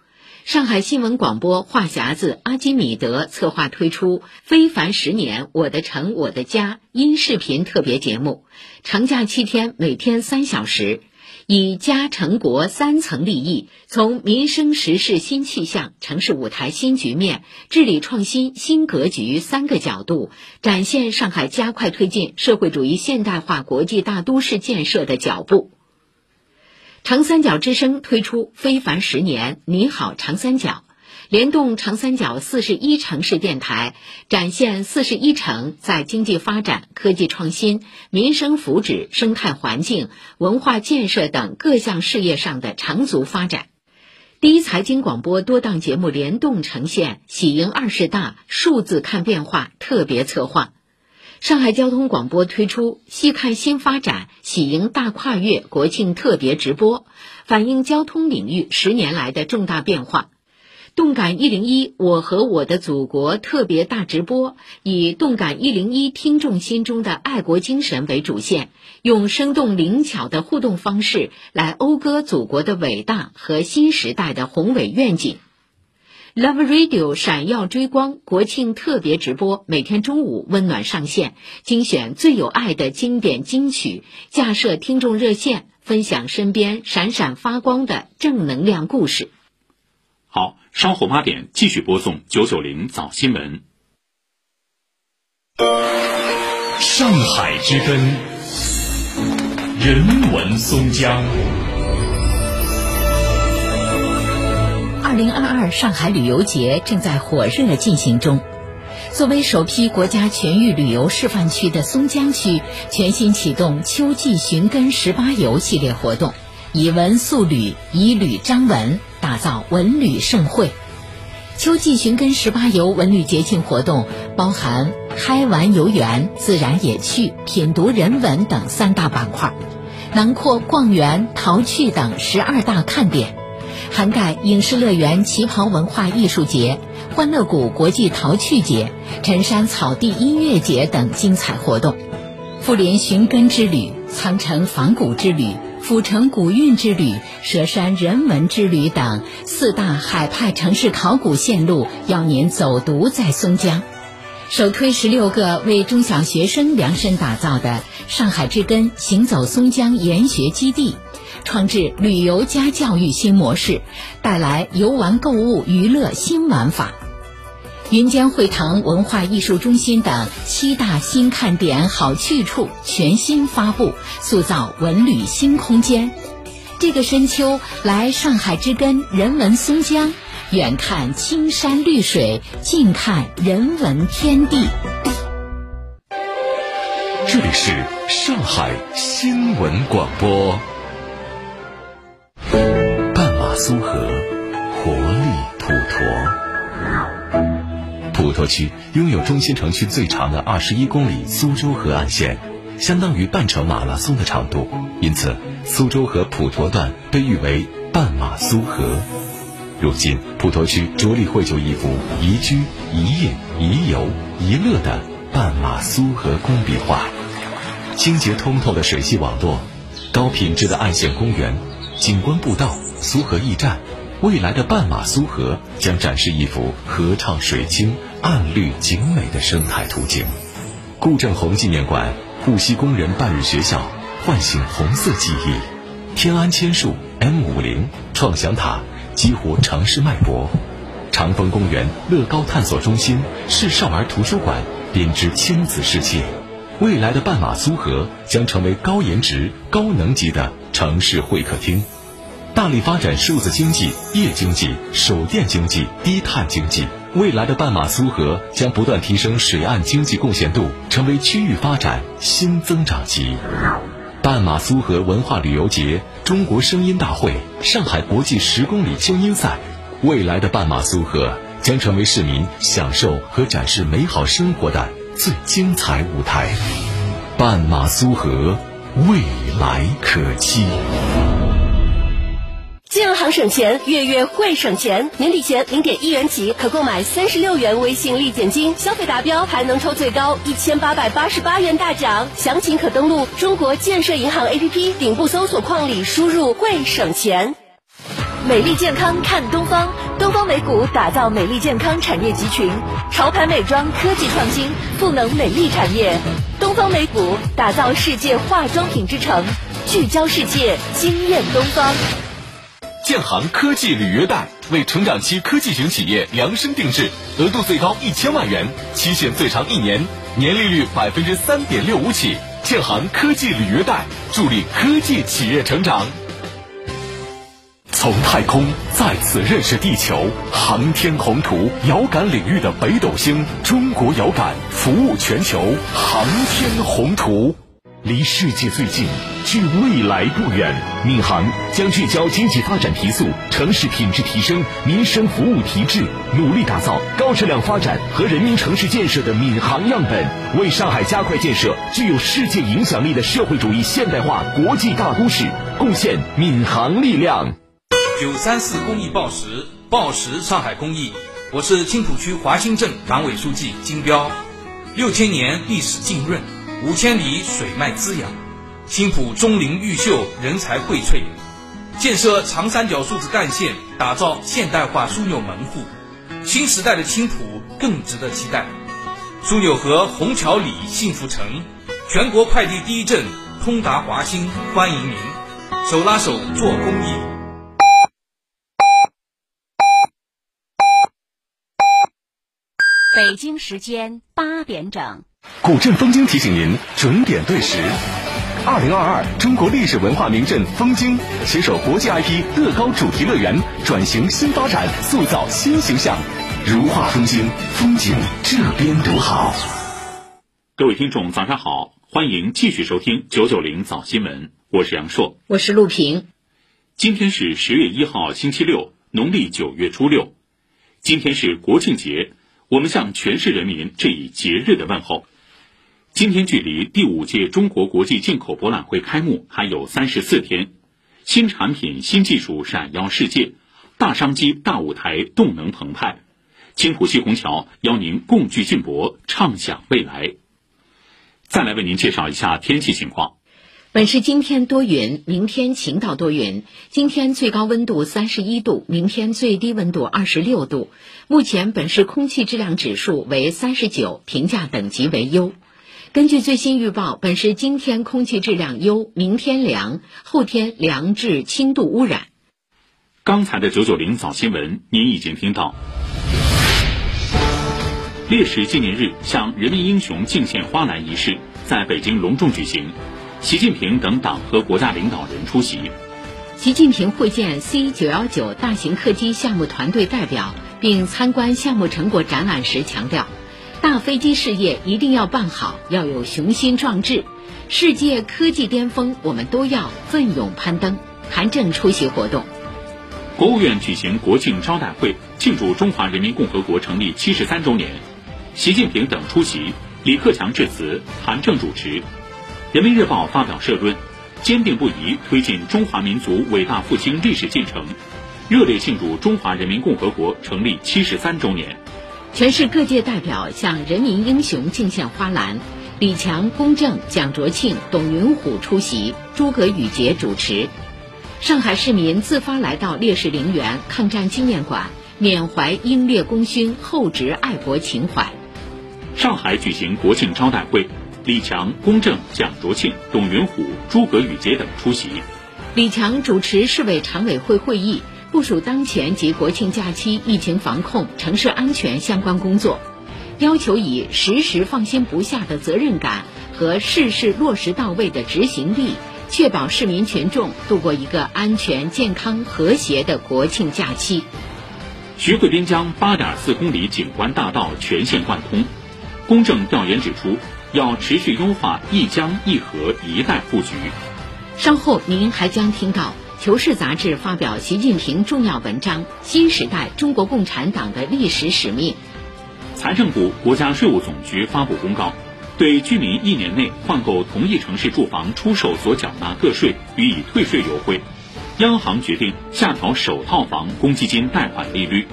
上海新闻广播话匣子阿基米德策划推出《非凡十年：我的城，我的家》音视频特别节目。长假七天，每天三小时。以家成国三层利益，从民生时事新气象、城市舞台新局面、治理创新新格局三个角度，展现上海加快推进社会主义现代化国际大都市建设的脚步。长三角之声推出《非凡十年》，你好，长三角。联动长三角四十一城市电台，展现四十一城在经济发展、科技创新、民生福祉、生态环境、文化建设等各项事业上的长足发展。第一财经广播多档节目联动呈现“喜迎二十大，数字看变化”特别策划。上海交通广播推出“细看新发展，喜迎大跨越”国庆特别直播，反映交通领域十年来的重大变化。动感一零一我和我的祖国特别大直播，以动感一零一听众心中的爱国精神为主线，用生动灵巧的互动方式来讴歌祖国的伟大和新时代的宏伟愿景。Love Radio 闪耀追光国庆特别直播，每天中午温暖上线，精选最有爱的经典金曲，架设听众热线，分享身边闪闪发光的正能量故事。好，稍后八点继续播送九九零早新闻。上海之根，人文松江。二零二二上海旅游节正在火热进行中。作为首批国家全域旅游示范区的松江区，全新启动秋季寻根十八游系列活动，以文塑旅，以旅张文，打造文旅盛会。秋季寻根十八游文旅节庆活动包含嗨玩游园、自然野趣、品读人文等三大板块，囊括逛园、淘趣等十二大看点。涵盖影视乐园旗袍文化艺术节、欢乐谷国际淘趣节、陈山草地音乐节等精彩活动，妇联寻根之旅、苍城仿古之旅、府城古韵之旅、佘山人文之旅等四大海派城市考古线路，邀您走读在松江。首推十六个为中小学生量身打造的“上海之根”行走松江研学基地。创制旅游加教育新模式，带来游玩、购物、娱乐新玩法。云江会堂文化艺术中心等七大新看点、好去处全新发布，塑造文旅新空间。这个深秋，来上海之根人文松江，远看青山绿水，近看人文天地。这里是上海新闻广播。半马苏河，活力普陀。普陀区拥有中心城区最长的二十一公里苏州河岸线，相当于半程马拉松的长度，因此苏州河普陀段被誉为半马苏河。如今，普陀区着力绘就一幅宜居、宜业、宜游、宜乐的半马苏河工笔画，清洁通透的水系网络，高品质的岸线公园。景观步道、苏河驿站，未来的半马苏河将展示一幅河畅水清、岸绿景美的生态图景。顾正红纪念馆、沪西工人半日学校唤醒红色记忆，天安千树、M 五零创想塔激活城市脉搏，长风公园乐高探索中心市少儿图书馆编织亲子世界。未来的半马苏河将成为高颜值、高能级的城市会客厅，大力发展数字经济、夜经济、手电经济、低碳经济。未来的半马苏河将不断提升水岸经济贡献度，成为区域发展新增长极。半马苏河文化旅游节、中国声音大会、上海国际十公里精英赛，未来的半马苏河将成为市民享受和展示美好生活的。最精彩舞台，半马苏河，未来可期。建行省钱，月月会省钱。年底前零点一元起可购买三十六元微信立减金，消费达标还能抽最高一千八百八十八元大奖。详情可登录中国建设银行 APP 顶部搜索框里输入“会省钱”。美丽健康看东方，东方美谷打造美丽健康产业集群，潮牌美妆科技创新，赋能美丽产业。东方美谷打造世界化妆品之城，聚焦世界，惊艳东方。建行科技履约贷为成长期科技型企业量身定制，额度最高一千万元，期限最长一年，年利率百分之三点六五起。建行科技履约贷助力科技企业成长。从太空再次认识地球，航天宏图，遥感领域的北斗星，中国遥感服务全球，航天宏图。离世界最近，距未来不远。闵行将聚焦经济发展提速、城市品质提升、民生服务提质，努力打造高质量发展和人民城市建设的闵行样本，为上海加快建设具有世界影响力的社会主义现代化国际大都市贡献闵行力量。九三四公益报时，报时上海公益，我是青浦区华新镇党委书记金彪。六千年历史浸润。五千里水脉滋养，青浦钟灵毓秀，人才荟萃。建设长三角数字干线，打造现代化枢纽门户，新时代的青浦更值得期待。枢纽河虹桥里幸福城，全国快递第一镇，通达华新，欢迎您，手拉手做公益。北京时间八点整。古镇风经提醒您准点对时。二零二二中国历史文化名镇风经携手国际 IP 乐高主题乐园，转型新发展，塑造新形象。如画风经，风景这边独好。各位听众，早上好，欢迎继续收听九九零早新闻，我是杨硕，我是陆平。今天是十月一号，星期六，农历九月初六。今天是国庆节，我们向全市人民致以节日的问候。今天距离第五届中国国际进口博览会开幕还有三十四天，新产品、新技术闪耀世界，大商机、大舞台动能澎湃。青浦西虹桥邀您共聚进博，畅享未来。再来为您介绍一下天气情况。本市今天多云，明天晴到多云。今天最高温度三十一度，明天最低温度二十六度。目前本市空气质量指数为三十九，评价等级为优。根据最新预报，本市今天空气质量优，明天凉，后天凉至轻度污染。刚才的九九零早新闻，您已经听到。烈士纪念日向人民英雄敬献花篮仪式在北京隆重举行，习近平等党和国家领导人出席。习近平会见 C 九幺九大型客机项目团队代表，并参观项目成果展览时强调。大飞机事业一定要办好，要有雄心壮志。世界科技巅峰，我们都要奋勇攀登。韩正出席活动。国务院举行国庆招待会，庆祝中华人民共和国成立七十三周年。习近平等出席，李克强致辞，韩正主持。人民日报发表社论，坚定不移推进中华民族伟大复兴历史进程，热烈庆祝中华人民共和国成立七十三周年。全市各界代表向人民英雄敬献花篮，李强、龚正、蒋卓庆、董云虎出席，诸葛宇杰主持。上海市民自发来到烈士陵园、抗战纪念馆，缅怀英烈功勋，厚植爱国情怀。上海举行国庆招待会，李强、龚正、蒋卓庆、董云虎、诸葛宇杰等出席。李强主持市委常委会会议。部署当前及国庆假期疫情防控、城市安全相关工作，要求以时时放心不下的责任感和事事落实到位的执行力，确保市民群众度过一个安全、健康、和谐的国庆假期。徐汇滨江八点四公里景观大道全线贯通。公正调研指出，要持续优化一江一河一带布局。稍后您还将听到。《求是》杂志发表习近平重要文章《新时代中国共产党的历史使命》。财政部、国家税务总局发布公告，对居民一年内换购同一城市住房出售所缴纳个税予以退税优惠。央行决定下调首套房公积金贷款利率。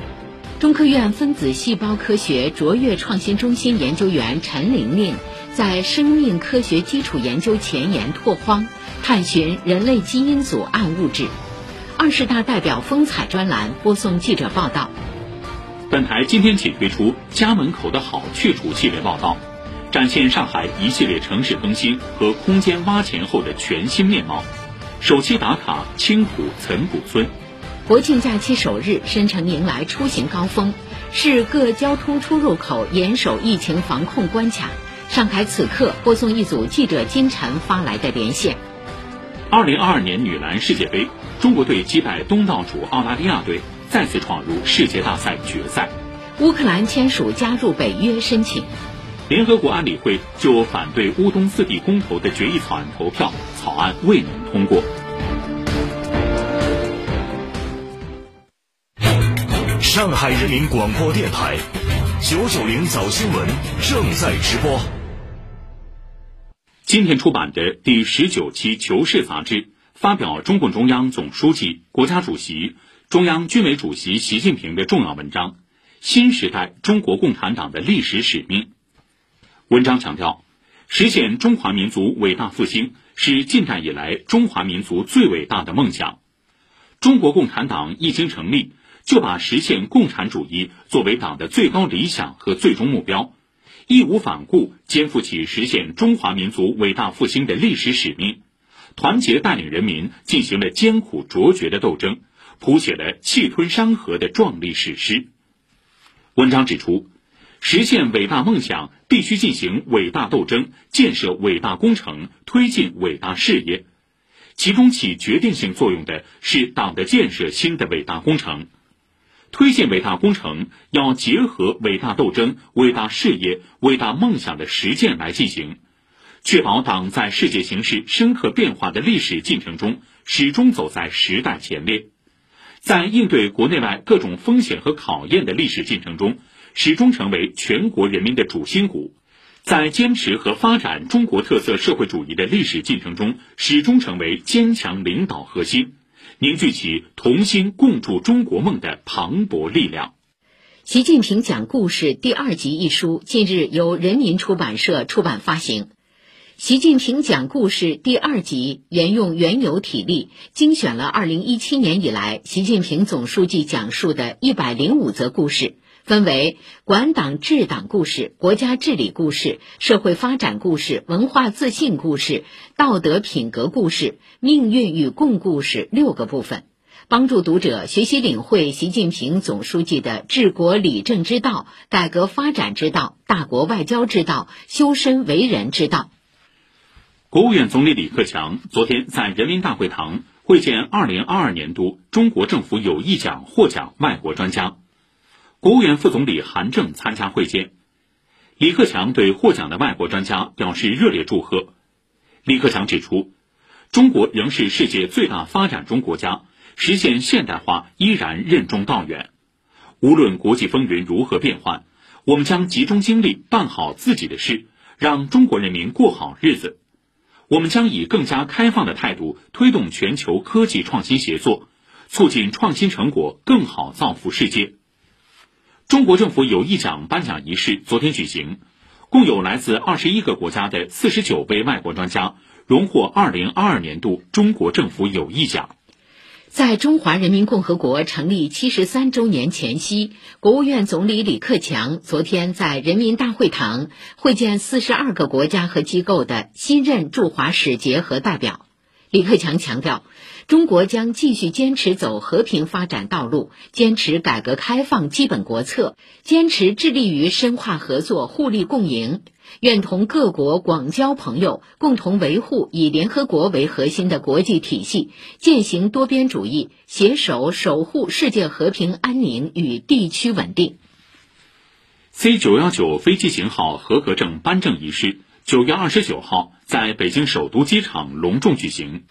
中科院分子细胞科学卓越创新中心研究员陈玲玲在生命科学基础研究前沿拓荒。探寻人类基因组暗物质，二十大代表风采专栏播送记者报道。本台今天起推出“家门口的好去处”系列报道，展现上海一系列城市更新和空间挖潜后的全新面貌。首期打卡青浦岑古村。国庆假期首日，申城迎来出行高峰，市各交通出入口严守疫情防控关卡。上海此刻播送一组记者金晨发来的连线。二零二二年女篮世界杯，中国队击败东道主澳大利亚队，再次闯入世界大赛决赛。乌克兰签署加入北约申请。联合国安理会就反对乌东四地公投的决议草案投票，草案未能通过。上海人民广播电台九九零早新闻正在直播。今天出版的第十九期《求是》杂志发表中共中央总书记、国家主席、中央军委主席习近平的重要文章《新时代中国共产党的历史使命》。文章强调，实现中华民族伟大复兴是近代以来中华民族最伟大的梦想。中国共产党一经成立，就把实现共产主义作为党的最高理想和最终目标。义无反顾肩负起实现中华民族伟大复兴的历史使命，团结带领人民进行了艰苦卓绝的斗争，谱写了气吞山河的壮丽史诗。文章指出，实现伟大梦想必须进行伟大斗争，建设伟大工程，推进伟大事业。其中起决定性作用的是党的建设新的伟大工程。推进伟大工程要结合伟大斗争、伟大事业、伟大梦想的实践来进行，确保党在世界形势深刻变化的历史进程中始终走在时代前列，在应对国内外各种风险和考验的历史进程中始终成为全国人民的主心骨，在坚持和发展中国特色社会主义的历史进程中始终成为坚强领导核心。凝聚起同心共筑中国梦的磅礴力量。习近平讲故事第二集一书近日由人民出版社出版发行。习近平讲故事第二集沿用原有体例，精选了二零一七年以来习近平总书记讲述的一百零五则故事。分为管党治党故事、国家治理故事、社会发展故事、文化自信故事、道德品格故事、命运与共故事六个部分，帮助读者学习领会习近平总书记的治国理政之道、改革发展之道、大国外交之道、修身为人之道。国务院总理李克强昨天在人民大会堂会见二零二二年度中国政府有益奖获奖外国专家。国务院副总理韩正参加会见，李克强对获奖的外国专家表示热烈祝贺。李克强指出，中国仍是世界最大发展中国家，实现现代化依然任重道远。无论国际风云如何变幻，我们将集中精力办好自己的事，让中国人民过好日子。我们将以更加开放的态度推动全球科技创新协作，促进创新成果更好造福世界。中国政府友谊奖颁奖仪式昨天举行，共有来自二十一个国家的四十九位外国专家荣获二零二二年度中国政府友谊奖。在中华人民共和国成立七十三周年前夕，国务院总理李克强昨天在人民大会堂会见四十二个国家和机构的新任驻华使节和代表。李克强强调。中国将继续坚持走和平发展道路，坚持改革开放基本国策，坚持致力于深化合作、互利共赢，愿同各国广交朋友，共同维护以联合国为核心的国际体系，践行多边主义，携手守护世界和平安宁与地区稳定。C 九幺九飞机型号合格证颁证仪式九月二十九号在北京首都机场隆重举行。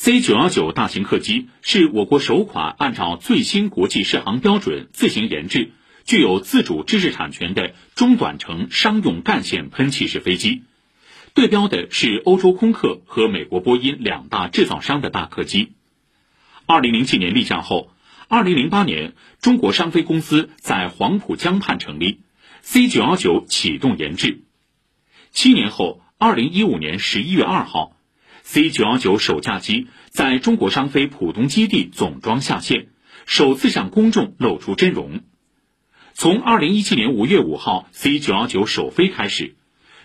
C 九幺九大型客机是我国首款按照最新国际适航标准自行研制、具有自主知识产权的中短程商用干线喷气式飞机，对标的是欧洲空客和美国波音两大制造商的大客机。二零零七年立项后，二零零八年中国商飞公司在黄浦江畔成立，C 九幺九启动研制。七年后，二零一五年十一月二号。C 九幺九首架机在中国商飞浦东基地总装下线，首次向公众露出真容。从二零一七年五月五号 C 九幺九首飞开始，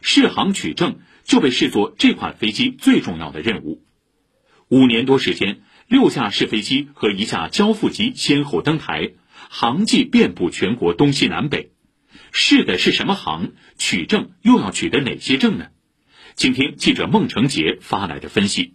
试航取证就被视作这款飞机最重要的任务。五年多时间，六架试飞机和一架交付机先后登台，航迹遍布全国东西南北。试的是什么航？取证又要取得哪些证呢？请听记者孟成杰发来的分析。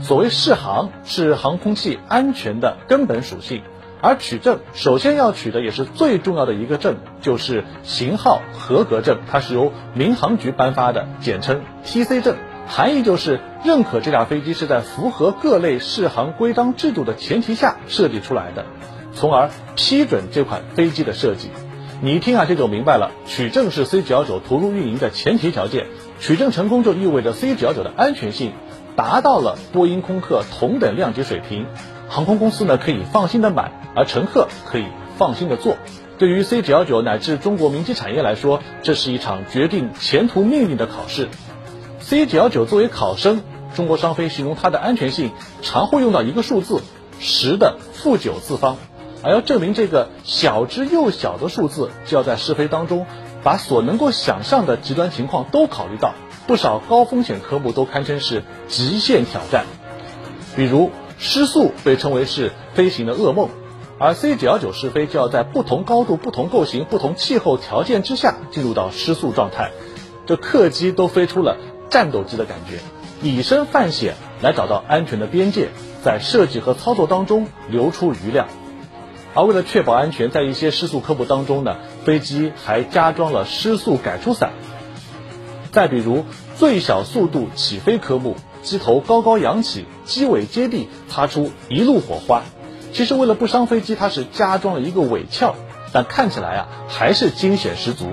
所谓适航，是航空器安全的根本属性。而取证首先要取的也是最重要的一个证，就是型号合格证，它是由民航局颁发的，简称 TC 证，含义就是认可这架飞机是在符合各类适航规章制度的前提下设计出来的，从而批准这款飞机的设计。你一听啊，这就明白了，取证是 C919 投入运营的前提条件，取证成功就意味着 C919 的安全性达到了波音、空客同等量级水平。航空公司呢可以放心的买，而乘客可以放心的坐。对于 C 九幺九乃至中国民机产业来说，这是一场决定前途命运的考试。C 九幺九作为考生，中国商飞形容它的安全性常会用到一个数字十的负九次方，而要证明这个小之又小的数字，就要在试飞当中把所能够想象的极端情况都考虑到。不少高风险科目都堪称是极限挑战，比如。失速被称为是飞行的噩梦，而 C 九幺九试飞就要在不同高度、不同构型、不同气候条件之下进入到失速状态，这客机都飞出了战斗机的感觉，以身犯险来找到安全的边界，在设计和操作当中留出余量。而为了确保安全，在一些失速科目当中呢，飞机还加装了失速改出伞。再比如最小速度起飞科目。机头高高扬起，机尾接地，擦出一路火花。其实为了不伤飞机，它是加装了一个尾壳，但看起来啊还是惊险十足。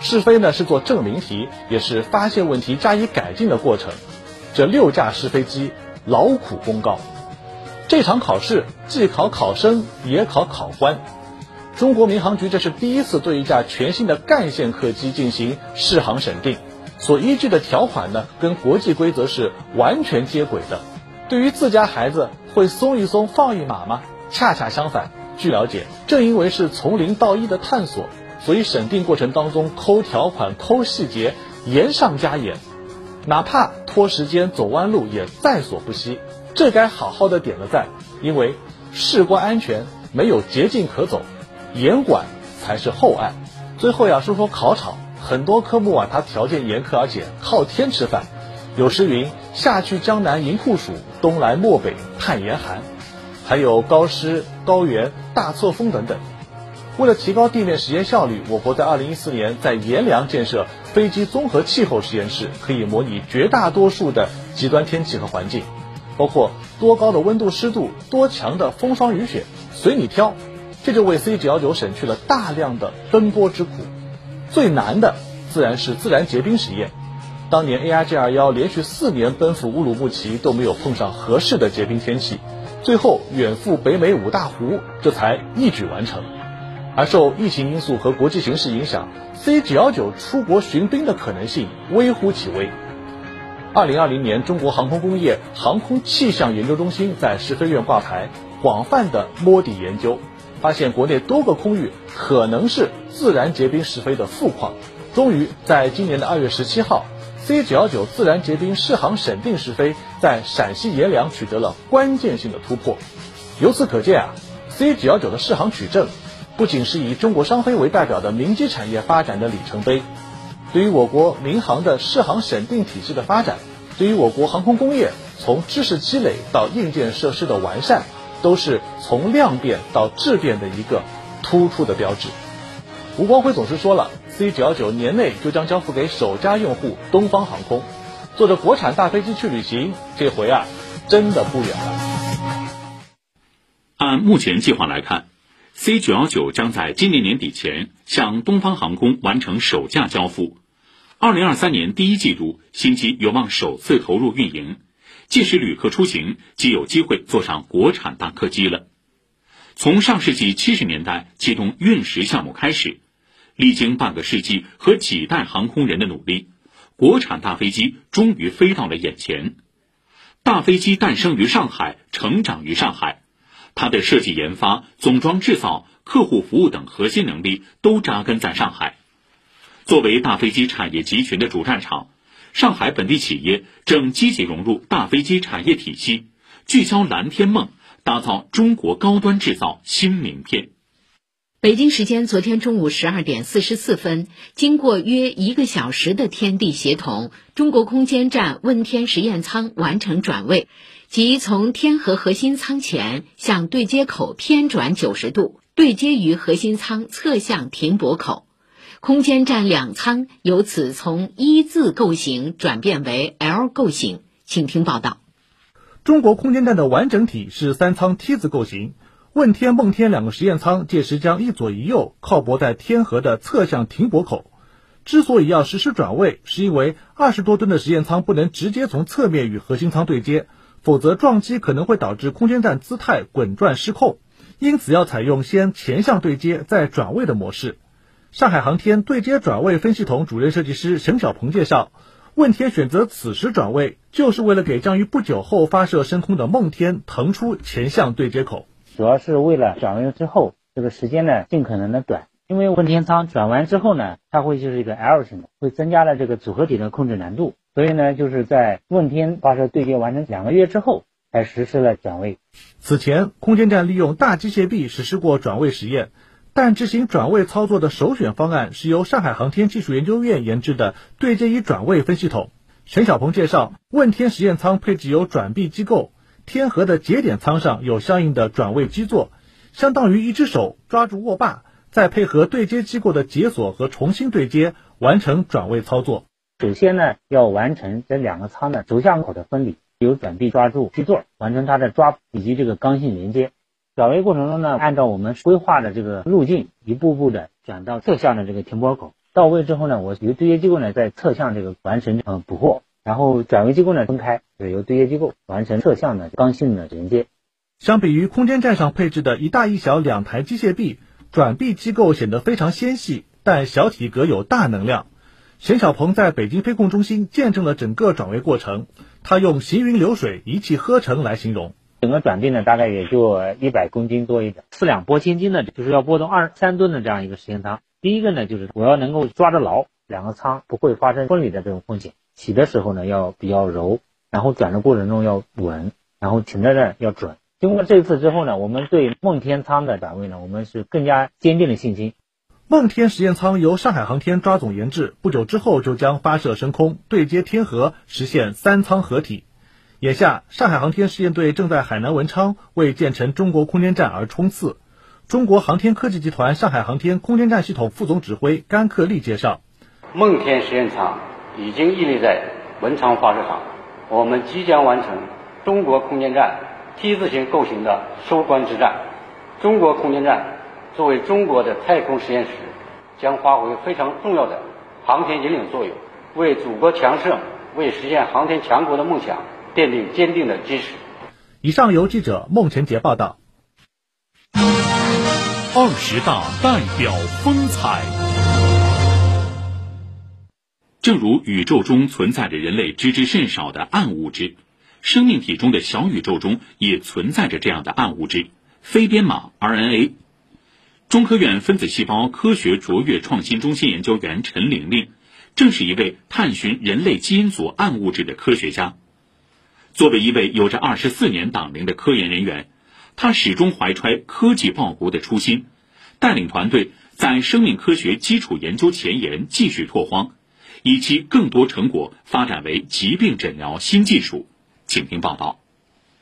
试飞呢是做证明题，也是发现问题加以改进的过程。这六架试飞机劳苦功高，这场考试既考考生也考考官。中国民航局这是第一次对一架全新的干线客机进行试航审定。所依据的条款呢，跟国际规则是完全接轨的。对于自家孩子，会松一松放一马吗？恰恰相反。据了解，正因为是从零到一的探索，所以审定过程当中抠条款、抠细节，严上加严，哪怕拖时间、走弯路也在所不惜。这该好好的点个赞，因为事关安全，没有捷径可走，严管才是厚爱。最后呀，说说考场。很多科目啊，它条件严苛，而且靠天吃饭。有诗云：“夏去江南迎酷暑，冬来漠北盼严寒。”还有高湿、高原、大错风等等。为了提高地面实验效率，我国在2014年在阎良建设飞机综合气候实验室，可以模拟绝大多数的极端天气和环境，包括多高的温度、湿度、多强的风霜雨雪，随你挑。这就为 C919 省去了大量的奔波之苦。最难的自然是自然结冰实验。当年 ARJ21 连续四年奔赴乌鲁木齐都没有碰上合适的结冰天气，最后远赴北美五大湖，这才一举完成。而受疫情因素和国际形势影响，C919 出国巡冰的可能性微乎其微。二零二零年，中国航空工业航空气象研究中心在试飞院挂牌，广泛的摸底研究。发现国内多个空域可能是自然结冰试飞的富矿，终于在今年的二月十七号，C 九幺九自然结冰试航审定试飞在陕西阎良取得了关键性的突破。由此可见啊，C 九幺九的试航取证，不仅是以中国商飞为代表的民机产业发展的里程碑，对于我国民航的试航审定体系的发展，对于我国航空工业从知识积累到硬件设施的完善。都是从量变到质变的一个突出的标志。吴光辉总是说了，C 九幺九年内就将交付给首家用户东方航空，坐着国产大飞机去旅行，这回啊，真的不远了。按目前计划来看，C 九幺九将在今年年底前向东方航空完成首架交付，二零二三年第一季度新机有望首次投入运营。届时，旅客出行即有机会坐上国产大客机了。从上世纪七十年代启动运十项目开始，历经半个世纪和几代航空人的努力，国产大飞机终于飞到了眼前。大飞机诞生于上海，成长于上海，它的设计研发、总装制造、客户服务等核心能力都扎根在上海。作为大飞机产业集群的主战场。上海本地企业正积极融入大飞机产业体系，聚焦蓝天梦，打造中国高端制造新名片。北京时间昨天中午十二点四十四分，经过约一个小时的天地协同，中国空间站问天实验舱完成转位，即从天河核心舱前向对接口偏转九十度，对接于核心舱侧向停泊口。空间站两舱由此从一字构型转变为 L 构型。请听报道。中国空间站的完整体是三舱梯字构型。问天、梦天两个实验舱届时将一左一右靠泊在天河的侧向停泊口。之所以要实施转位，是因为二十多吨的实验舱不能直接从侧面与核心舱对接，否则撞击可能会导致空间站姿态滚转失控。因此要采用先前向对接再转位的模式。上海航天对接转位分系统主任设计师沈晓鹏介绍，问天选择此时转位，就是为了给将于不久后发射升空的梦天腾出前向对接口。主要是为了转位之后这个时间呢尽可能的短，因为问天舱转完之后呢，它会就是一个 L 型的，会增加了这个组合体的控制难度，所以呢，就是在问天发射对接完成两个月之后，才实施了转位。此前，空间站利用大机械臂实施过转位实验，但执行转位操作的首选方案是由上海航天技术研究院研制的对接仪转位分系统。陈晓鹏介绍，问天实验舱配置有转臂机构。天河的节点舱上有相应的转位基座，相当于一只手抓住握把，再配合对接机构的解锁和重新对接，完成转位操作。首先呢，要完成这两个舱的轴向口的分离，由转臂抓住基座，完成它的抓以及这个刚性连接。转位过程中呢，按照我们规划的这个路径，一步步的转到侧向的这个停泊口。到位之后呢，我由对接机构呢在侧向这个完成呃捕获。然后转位机构呢分开，是由对接机构完成侧向的刚性的连接。相比于空间站上配置的一大一小两台机械臂，转臂机构显得非常纤细，但小体格有大能量。沈小鹏在北京飞控中心见证了整个转位过程，他用行云流水、一气呵成来形容。整个转臂呢，大概也就一百公斤多一点，四两拨千斤的，就是要拨动二三吨的这样一个实验舱。第一个呢，就是我要能够抓得牢，两个舱不会发生分离的这种风险。起的时候呢要比较柔，然后转的过程中要稳，然后停在这要准。经过这次之后呢，我们对梦天舱的转位呢，我们是更加坚定的信心。梦天实验舱由上海航天抓总研制，不久之后就将发射升空，对接天河，实现三舱合体。眼下，上海航天实验队正在海南文昌为建成中国空间站而冲刺。中国航天科技集团上海航天空间站系统副总指挥甘克利介绍，梦天实验舱。已经屹立在文昌发射场，我们即将完成中国空间站 T 字形构型的收官之战。中国空间站作为中国的太空实验室，将发挥非常重要的航天引领作用，为祖国强盛、为实现航天强国的梦想奠定坚定的基石。以上由记者孟晨杰报道。二十大代表风采。正如宇宙中存在着人类知之甚少的暗物质，生命体中的小宇宙中也存在着这样的暗物质——非编码 RNA。中科院分子细胞科学卓越创新中心研究员陈玲玲，正是一位探寻人类基因组暗物质的科学家。作为一位有着二十四年党龄的科研人员，他始终怀揣科技报国的初心，带领团队在生命科学基础研究前沿继续拓荒。以其更多成果发展为疾病诊疗新技术，请听报道。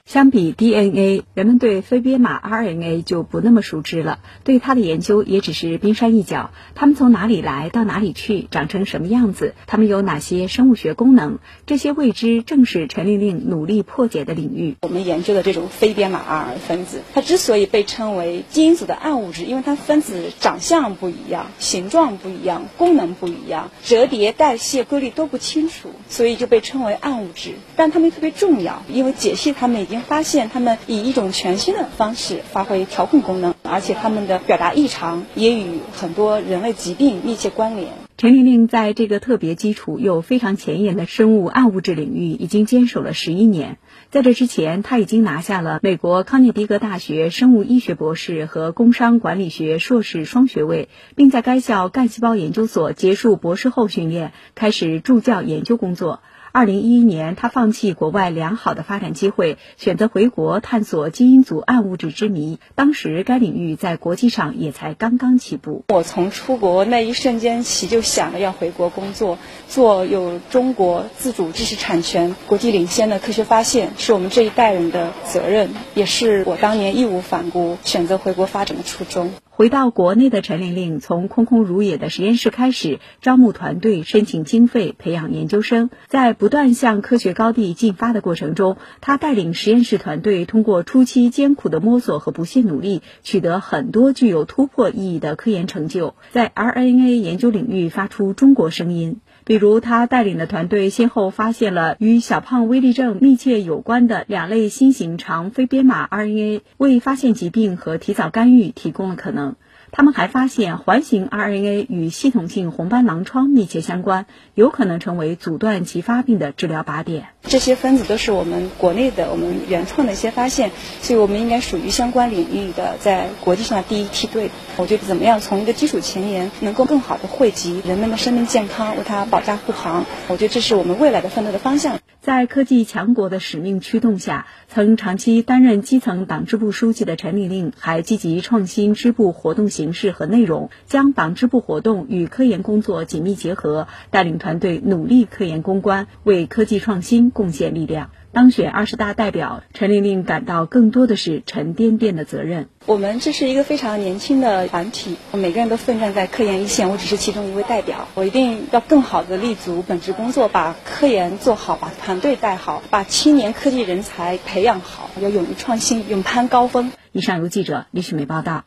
相比 DNA，人们对非编码 RNA 就不那么熟知了。对它的研究也只是冰山一角。它们从哪里来，到哪里去，长成什么样子？它们有哪些生物学功能？这些未知正是陈玲玲努力破解的领域。我们研究的这种非编码 RNA 分子，它之所以被称为基因组的暗物质，因为它分子长相不一样，形状不一样，功能不一样，折叠、代谢规律都不清楚，所以就被称为暗物质。但它们特别重要，因为解析它们。已经发现，他们以一种全新的方式发挥调控功能，而且他们的表达异常也与很多人类疾病密切关联。陈玲玲在这个特别基础又非常前沿的生物暗物质领域已经坚守了十一年。在这之前，他已经拿下了美国康涅狄格大学生物医学博士和工商管理学硕士双学位，并在该校干细胞研究所结束博士后训练，开始助教研究工作。二零一一年，他放弃国外良好的发展机会，选择回国探索基因组暗物质之谜。当时该领域在国际上也才刚刚起步。我从出国那一瞬间起就想着要回国工作，做有中国自主知识产权、国际领先的科学发现，是我们这一代人的责任，也是我当年义无反顾选择回国发展的初衷。回到国内的陈玲玲，从空空如也的实验室开始，招募团队、申请经费、培养研究生，在不断向科学高地进发的过程中，她带领实验室团队，通过初期艰苦的摸索和不懈努力，取得很多具有突破意义的科研成就，在 RNA 研究领域发出中国声音。比如，他带领的团队先后发现了与小胖微粒症密切有关的两类新型长非编码 RNA，为发现疾病和提早干预提供了可能。他们还发现环形 RNA 与系统性红斑狼疮密切相关，有可能成为阻断其发病的治疗靶点。这些分子都是我们国内的、我们原创的一些发现，所以我们应该属于相关领域的，在国际上第一梯队。我觉得怎么样从一个基础前沿，能够更好的惠及人们的生命健康，为它保驾护航，我觉得这是我们未来的奋斗的方向。在科技强国的使命驱动下，曾长期担任基层党支部书记的陈玲玲，还积极创新支部活动形式和内容，将党支部活动与科研工作紧密结合，带领团队努力科研攻关，为科技创新贡献力量。当选二十大代表，陈玲玲感到更多的是沉甸甸的责任。我们这是一个非常年轻的团体，每个人都奋战在科研一线，我只是其中一位代表。我一定要更好的立足本职工作，把科研做好，把团队带好，把青年科技人才培养好，要勇于创新，勇攀高峰。以上由记者李雪梅报道。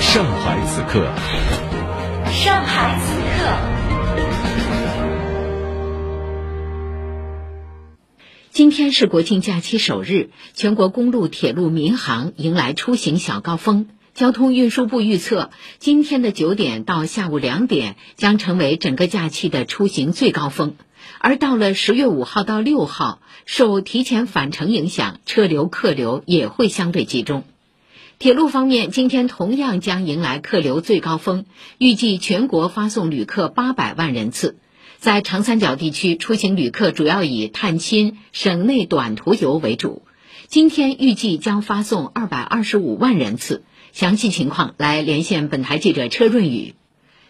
上海此刻，上海今天是国庆假期首日，全国公路、铁路、民航迎来出行小高峰。交通运输部预测，今天的九点到下午两点将成为整个假期的出行最高峰。而到了十月五号到六号，受提前返程影响，车流客流也会相对集中。铁路方面，今天同样将迎来客流最高峰，预计全国发送旅客八百万人次。在长三角地区出行旅客主要以探亲、省内短途游为主。今天预计将发送二百二十五万人次。详细情况来连线本台记者车润宇。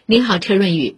您好，车润宇。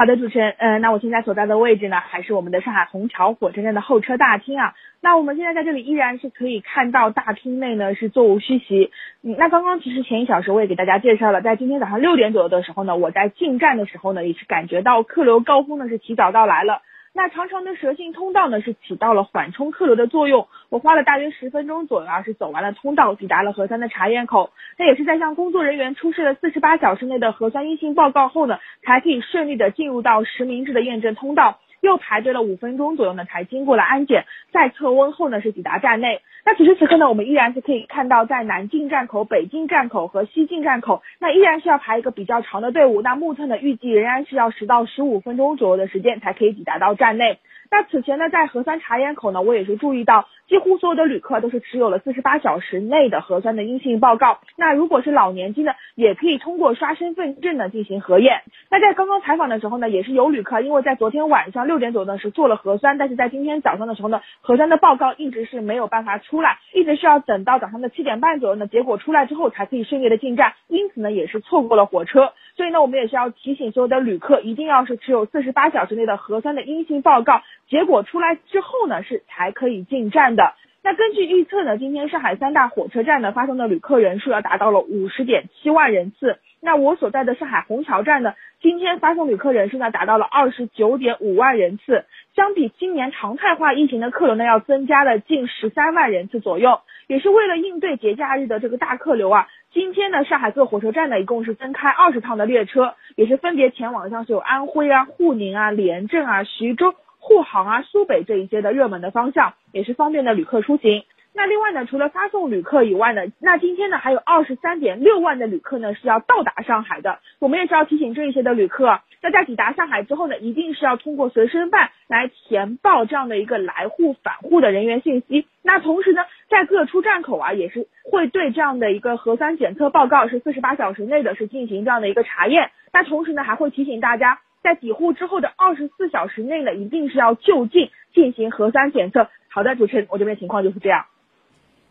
好的，主持人，嗯，那我现在所在的位置呢，还是我们的上海虹桥火车站的候车大厅啊。那我们现在在这里依然是可以看到大厅内呢是座无虚席。嗯，那刚刚其实前一小时我也给大家介绍了，在今天早上六点左右的时候呢，我在进站的时候呢，也是感觉到客流高峰呢是提早到来了。那长长的蛇形通道呢，是起到了缓冲客流的作用。我花了大约十分钟左右啊，是走完了通道，抵达了核酸的查验口。那也是在向工作人员出示了四十八小时内的核酸阴性报告后呢，才可以顺利的进入到实名制的验证通道。又排队了五分钟左右呢，才经过了安检，再测温后呢，是抵达站内。那此时此刻呢，我们依然是可以看到，在南进站口、北进站口和西进站口，那依然是要排一个比较长的队伍。那目测呢，预计仍然是要十到十五分钟左右的时间才可以抵达到站内。那此前呢，在核酸查验口呢，我也是注意到，几乎所有的旅客都是持有了四十八小时内的核酸的阴性报告。那如果是老年机呢，也可以通过刷身份证呢进行核验。那在刚刚采访的时候呢，也是有旅客因为在昨天晚上六点左右呢是做了核酸，但是在今天早上的时候呢，核酸的报告一直是没有办法出来，一直是要等到早上的七点半左右呢，结果出来之后才可以顺利的进站，因此呢也是错过了火车。所以呢，我们也是要提醒所有的旅客，一定要是持有四十八小时内的核酸的阴性报告，结果出来之后呢，是才可以进站的。那根据预测呢，今天上海三大火车站呢发送的旅客人数要达到了五十点七万人次。那我所在的上海虹桥站呢，今天发送旅客人数呢达到了二十九点五万人次，相比今年常态化疫情的客流呢，要增加了近十三万人次左右。也是为了应对节假日的这个大客流啊，今天呢，上海各火车站呢一共是增开二十趟的列车，也是分别前往像是有安徽啊、沪宁啊、廉政啊、徐州、沪杭啊、苏北这一些的热门的方向，也是方便的旅客出行。那另外呢，除了发送旅客以外呢，那今天呢还有二十三点六万的旅客呢是要到达上海的。我们也是要提醒这一些的旅客，那在抵达上海之后呢，一定是要通过随身办来填报这样的一个来沪返沪的人员信息。那同时呢，在各出站口啊，也是会对这样的一个核酸检测报告是四十八小时内的是进行这样的一个查验。那同时呢，还会提醒大家，在抵沪之后的二十四小时内呢，一定是要就近进行核酸检测。好的，主持人，我这边情况就是这样。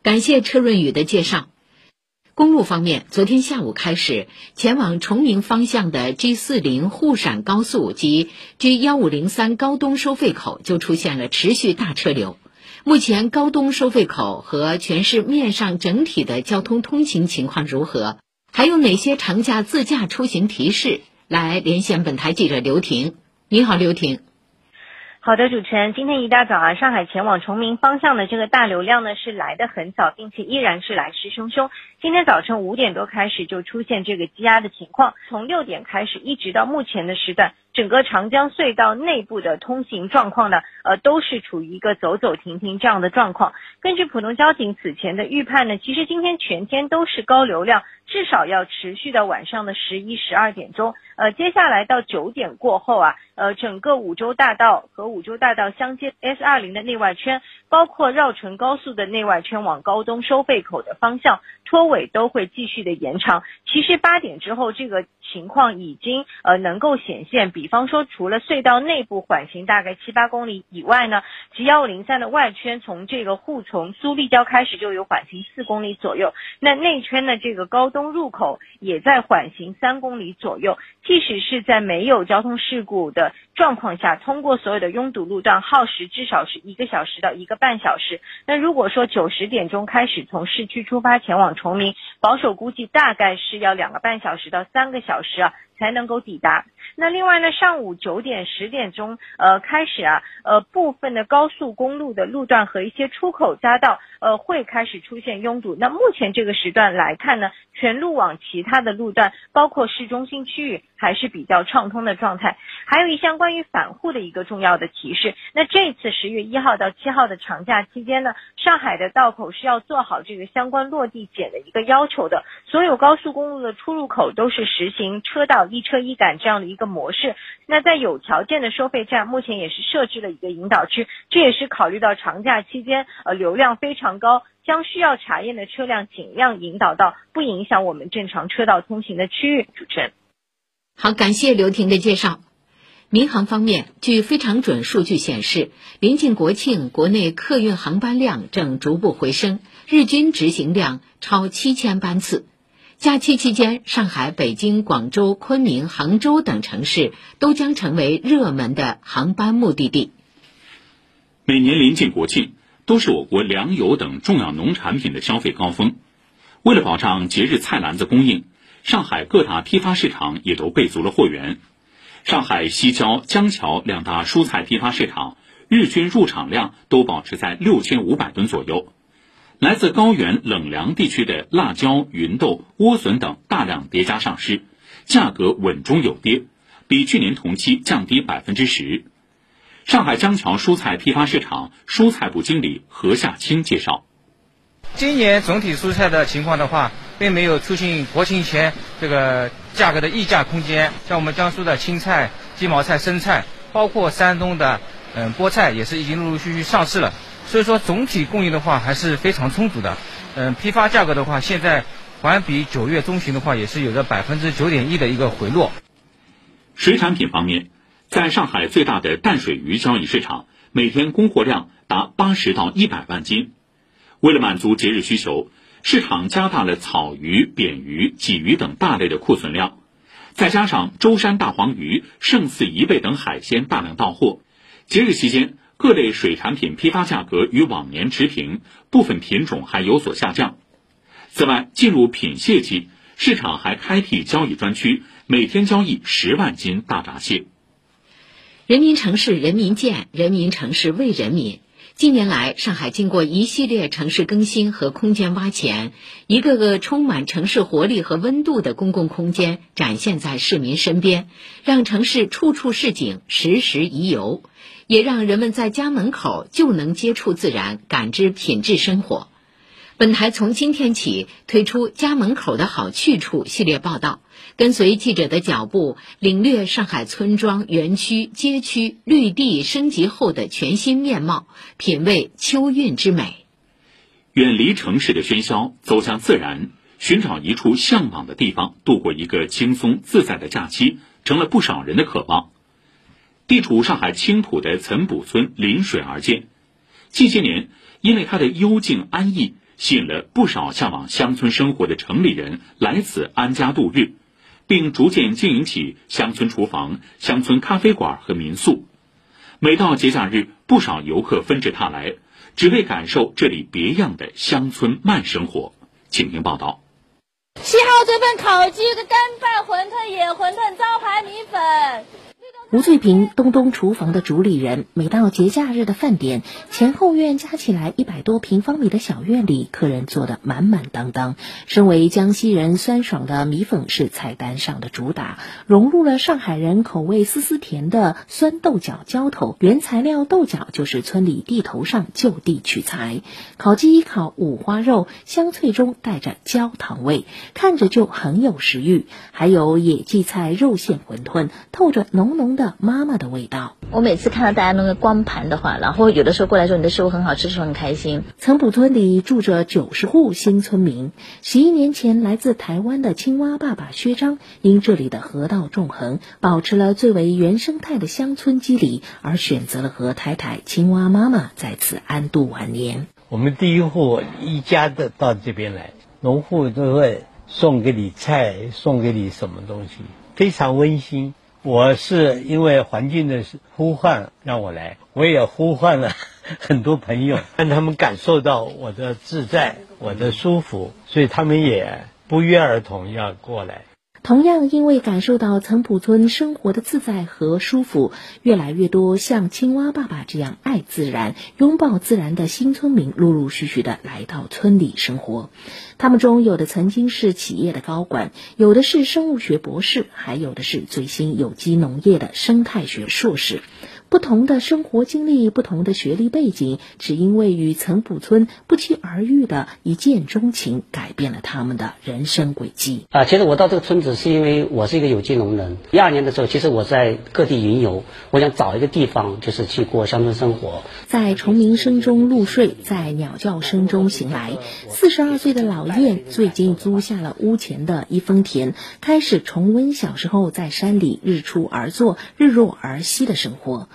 感谢车润宇的介绍。公路方面，昨天下午开始，前往崇明方向的 G 四零沪陕高速及 G 幺五零三高东收费口就出现了持续大车流。目前高东收费口和全市面上整体的交通通行情况如何？还有哪些长假自驾出行提示？来连线本台记者刘婷。你好，刘婷。好的，主持人，今天一大早啊，上海前往崇明方向的这个大流量呢是来的很早，并且依然是来势汹汹。今天早晨五点多开始就出现这个积压的情况，从六点开始一直到目前的时段，整个长江隧道内部的通行状况呢，呃，都是处于一个走走停停这样的状况。根据浦东交警此前的预判呢，其实今天全天都是高流量，至少要持续到晚上的十一、十二点钟。呃，接下来到九点过后啊，呃，整个五洲大道和五洲大道相接 S 二零的内外圈，包括绕城高速的内外圈往高东收费口的方向，拖尾都会继续的延长。其实八点之后，这个情况已经呃能够显现。比方说，除了隧道内部缓行大概七八公里以外呢，G 幺五零三的外圈从这个沪从苏立交开始就有缓行四公里左右。那内圈的这个高东入口也在缓行三公里左右。即使是在没有交通事故的状况下，通过所有的拥堵路段，耗时至少是一个小时到一个半小时。那如果说九十点钟开始从市区出发前往崇明，保守估计大概是要两个半小时到三个小啊。才能够抵达。那另外呢，上午九点、十点钟，呃，开始啊，呃，部分的高速公路的路段和一些出口匝道，呃，会开始出现拥堵。那目前这个时段来看呢，全路网其他的路段，包括市中心区域，还是比较畅通的状态。还有一项关于返沪的一个重要的提示，那这次十月一号到七号的长假期间呢，上海的道口是要做好这个相关落地检的一个要求的，所有高速公路的出入口都是实行车道。一车一赶这样的一个模式，那在有条件的收费站，目前也是设置了一个引导区，这也是考虑到长假期间呃流量非常高，将需要查验的车辆尽量引导到不影响我们正常车道通行的区域。主持人，好，感谢刘婷的介绍。民航方面，据非常准数据显示，临近国庆，国内客运航班量正逐步回升，日均执行量超七千班次。假期期间，上海、北京、广州、昆明、杭州等城市都将成为热门的航班目的地。每年临近国庆，都是我国粮油等重要农产品的消费高峰。为了保障节日菜篮子供应，上海各大批发市场也都备足了货源。上海西郊、江桥两大蔬菜批发市场日均入场量都保持在六千五百吨左右。来自高原冷凉地区的辣椒、芸豆、莴笋等大量叠加上市，价格稳中有跌，比去年同期降低百分之十。上海江桥蔬菜批发市场蔬菜部经理何夏青介绍：今年总体蔬菜的情况的话，并没有出现国庆前这个价格的溢价空间。像我们江苏的青菜、鸡毛菜、生菜，包括山东的嗯菠菜，也是已经陆陆续续上市了。所以说，总体供应的话还是非常充足的。嗯，批发价格的话，现在环比九月中旬的话，也是有着百分之九点一的一个回落。水产品方面，在上海最大的淡水鱼交易市场，每天供货量达八十到一百万斤。为了满足节日需求，市场加大了草鱼、扁鱼、鲫鱼等大类的库存量，再加上舟山大黄鱼、胜似贻贝等海鲜大量到货，节日期间。各类水产品批发价格与往年持平，部分品种还有所下降。此外，进入品蟹季，市场还开辟交易专区，每天交易十万斤大闸蟹。人民城市人民建，人民城市为人民。近年来，上海经过一系列城市更新和空间挖潜，一个个充满城市活力和温度的公共空间展现在市民身边，让城市处处是景，时时宜游。也让人们在家门口就能接触自然，感知品质生活。本台从今天起推出“家门口的好去处”系列报道，跟随记者的脚步，领略上海村庄、园区、街区绿地升级后的全新面貌，品味秋韵之美。远离城市的喧嚣，走向自然，寻找一处向往的地方，度过一个轻松自在的假期，成了不少人的渴望。地处上海青浦的岑浦村临水而建，近些年因为它的幽静安逸。吸引了不少向往乡村生活的城里人来此安家度日，并逐渐经营起乡村厨房、乡村咖啡馆和民宿。每到节假日，不少游客纷至沓来，只为感受这里别样的乡村慢生活。请听报道。七号这份烤鸡、的干拌馄饨、野馄饨、招牌米粉。吴翠萍，东东厨房的主理人。每到节假日的饭点，前后院加起来一百多平方米的小院里，客人坐得满满当当。身为江西人，酸爽的米粉是菜单上的主打，融入了上海人口味丝丝甜的酸豆角浇头。原材料豆角就是村里地头上就地取材。烤鸡烤五花肉，香脆中带着焦糖味，看着就很有食欲。还有野荠菜肉馅馄饨，透着浓浓。的妈妈的味道。我每次看到大家弄个光盘的话，然后有的时候过来说你的食物很好吃，的时候很开心。岑浦村里住着九十户新村民。十一年前，来自台湾的青蛙爸爸薛章，因这里的河道纵横，保持了最为原生态的乡村肌理，而选择了和太太青蛙妈妈在此安度晚年。我们第一户一家的到这边来，农户都会送给你菜，送给你什么东西，非常温馨。我是因为环境的呼唤让我来，我也呼唤了 很多朋友，让他们感受到我的自在、我的舒服，所以他们也不约而同要过来。同样，因为感受到岑浦村生活的自在和舒服，越来越多像青蛙爸爸这样爱自然、拥抱自然的新村民陆陆续续的来到村里生活。他们中有的曾经是企业的高管，有的是生物学博士，还有的是最新有机农业的生态学硕士。不同的生活经历，不同的学历背景，只因为与岑浦村不期而遇的一见钟情，改变了他们的人生轨迹。啊，其实我到这个村子是因为我是一个有机农人。一二年的时候，其实我在各地云游，我想找一个地方，就是去过乡村生活。在虫鸣声中入睡，在鸟叫声中醒来。四十二岁的老燕最近租下了屋前的一分田，开始重温小时候在山里日出而作、日落而息的生活。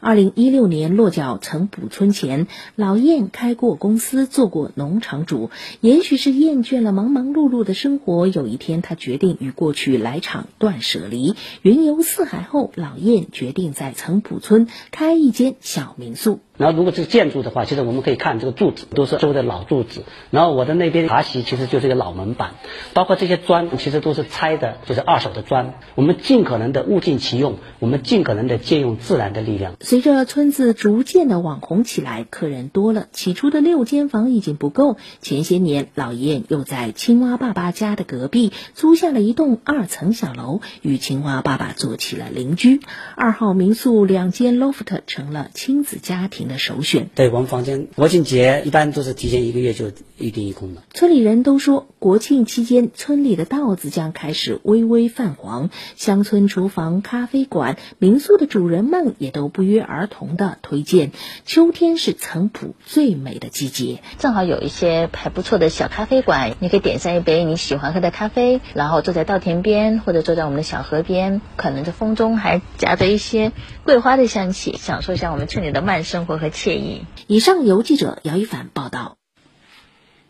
二零一六年落脚岑浦村前，老燕开过公司，做过农场主。也许是厌倦了忙忙碌碌的生活，有一天他决定与过去来场断舍离。云游四海后，老燕决定在岑浦村开一间小民宿。然后，如果这个建筑的话，其实我们可以看这个柱子都是周的老柱子。然后我的那边茶席其实就是一个老门板，包括这些砖其实都是拆的，就是二手的砖。我们尽可能的物尽其用，我们尽可能的借用自然的力量。随着村子逐渐的网红起来，客人多了，起初的六间房已经不够。前些年，老燕又在青蛙爸爸家的隔壁租下了一栋二层小楼，与青蛙爸爸做起了邻居。二号民宿两间 loft 成了亲子家庭。的首选。对我们房间，国庆节一般都是提前一个月就预定一空的。村里人都说，国庆期间村里的稻子将开始微微泛黄。乡村厨房、咖啡馆、民宿的主人们也都不约而同的推荐，秋天是岑浦最美的季节。正好有一些还不错的小咖啡馆，你可以点上一杯你喜欢喝的咖啡，然后坐在稻田边，或者坐在我们的小河边，可能这风中还夹着一些桂花的香气，享受一下我们村里的慢生活。和惬意。以上由记者姚一凡报道。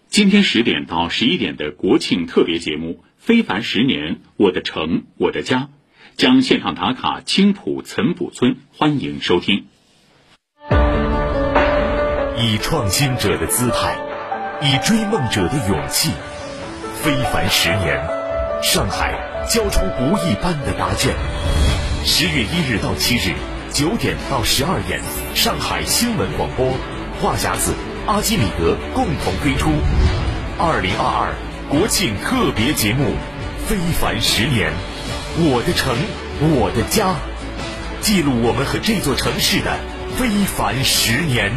今天十点到十一点的国庆特别节目《非凡十年，我的城，我的家》，将现场打卡青浦岑浦村，欢迎收听。以创新者的姿态，以追梦者的勇气，非凡十年，上海交出不一般的答卷。十月一日到七日。九点到十二点，上海新闻广播，话匣子、阿基米德共同推出二零二二国庆特别节目《非凡十年，我的城，我的家》，记录我们和这座城市的非凡十年。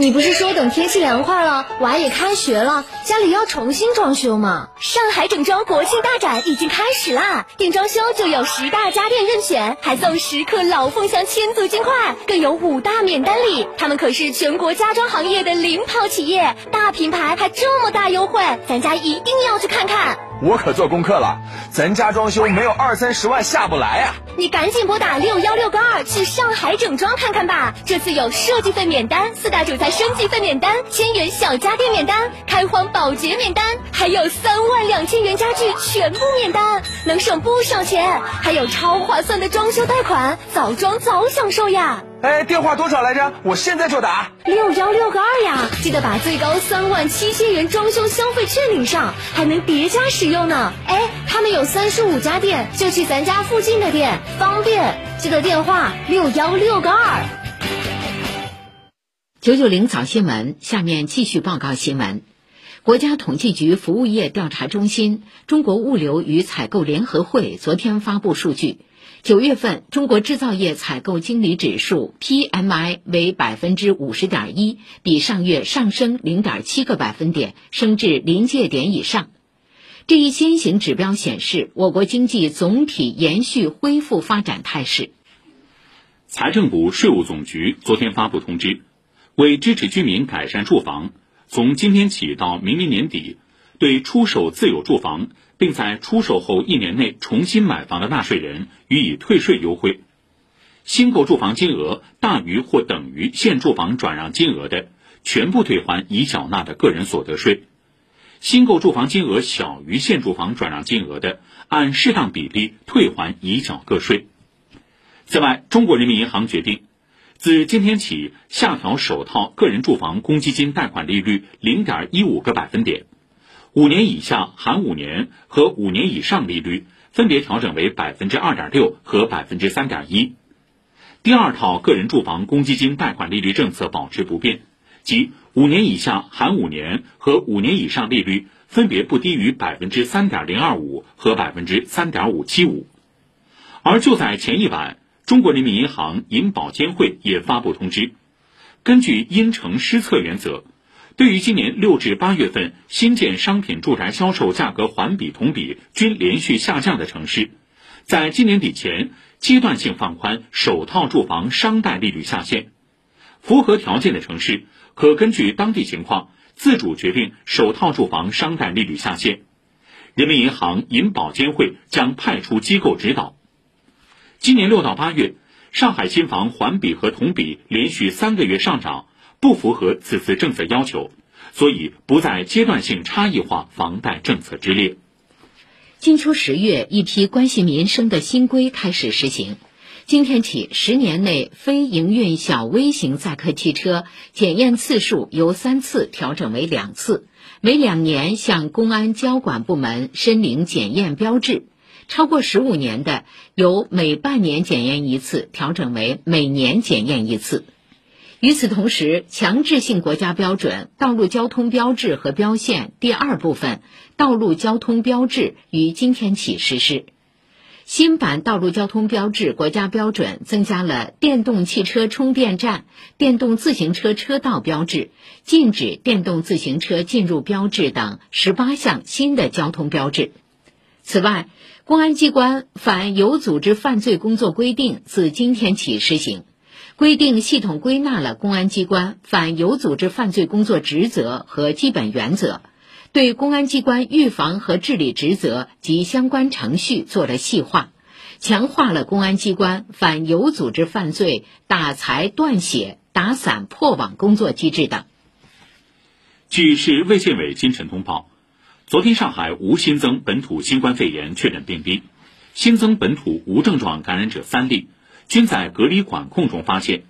你不是说等天气凉快了，娃也开学了，家里要重新装修吗？上海整装国庆大展已经开始啦！定装修就有十大家电任选，还送十克老凤祥千足金块，更有五大免单礼。他们可是全国家装行业的领跑企业，大品牌还这么大优惠，咱家一定要去看看。我可做功课了，咱家装修没有二三十万下不来啊！你赶紧拨打六幺六个二去上海整装看看吧。这次有设计费免单、四大主材升级费免单、千元小家电免单、开荒保洁免单，还有三万两千元家具全部免单，能省不少钱。还有超划算的装修贷款，早装早享受呀！哎，电话多少来着？我现在就打六幺六个二呀！记得把最高三万七千元装修消费券领上，还能叠加使用呢。哎，他们有三十五家店，就去咱家附近的店，方便。记得电话六幺六个二。九九零早新闻，下面继续报告新闻。国家统计局服务业调查中心、中国物流与采购联合会昨天发布数据。九月份，中国制造业采购经理指数 PMI 为百分之五十点一，比上月上升零点七个百分点，升至临界点以上。这一先行指标显示，我国经济总体延续恢复发展态势。财政部、税务总局昨天发布通知，为支持居民改善住房，从今天起到明年年底，对出售自有住房。并在出售后一年内重新买房的纳税人予以退税优惠，新购住房金额大于或等于现住房转让金额的，全部退还已缴纳的个人所得税；新购住房金额小于现住房转让金额的，按适当比例退还已缴个税。此外，中国人民银行决定，自今天起下调首套个人住房公积金贷款利率零点一五个百分点。五年以下含五年和五年以上利率分别调整为百分之二点六和百分之三点一。第二套个人住房公积金贷款利率政策保持不变，即五年以下含五年和五年以上利率分别不低于百分之三点零二五和百分之三点五七五。而就在前一晚，中国人民银行银保监会也发布通知，根据因城施策原则。对于今年六至八月份新建商品住宅销售价格环比同比均连续下降的城市，在今年底前阶段性放宽首套住房商贷利率下限。符合条件的城市可根据当地情况自主决定首套住房商贷利率下限。人民银行银保监会将派出机构指导。今年六到八月，上海新房环比和同比连续三个月上涨。不符合此次政策要求，所以不在阶段性差异化房贷政策之列。金秋十月，一批关系民生的新规开始实行。今天起，十年内非营运小微型载客汽车检验次数由三次调整为两次，每两年向公安交管部门申领检验标志；超过十五年的，由每半年检验一次调整为每年检验一次。与此同时，强制性国家标准《道路交通标志和标线》第二部分《道路交通标志》于今天起实施。新版道路交通标志国家标准增加了电动汽车充电站、电动自行车车道标志、禁止电动自行车进入标志等十八项新的交通标志。此外，公安机关反有组织犯罪工作规定自今天起施行。规定系统归纳了公安机关反有组织犯罪工作职责和基本原则，对公安机关预防和治理职责及相关程序做了细化，强化了公安机关反有组织犯罪打财断血、打散破网工作机制等。据市卫健委今晨通报，昨天上海无新增本土新冠肺炎确诊病例，新增本土无症状感染者三例。均在隔离管控中发现。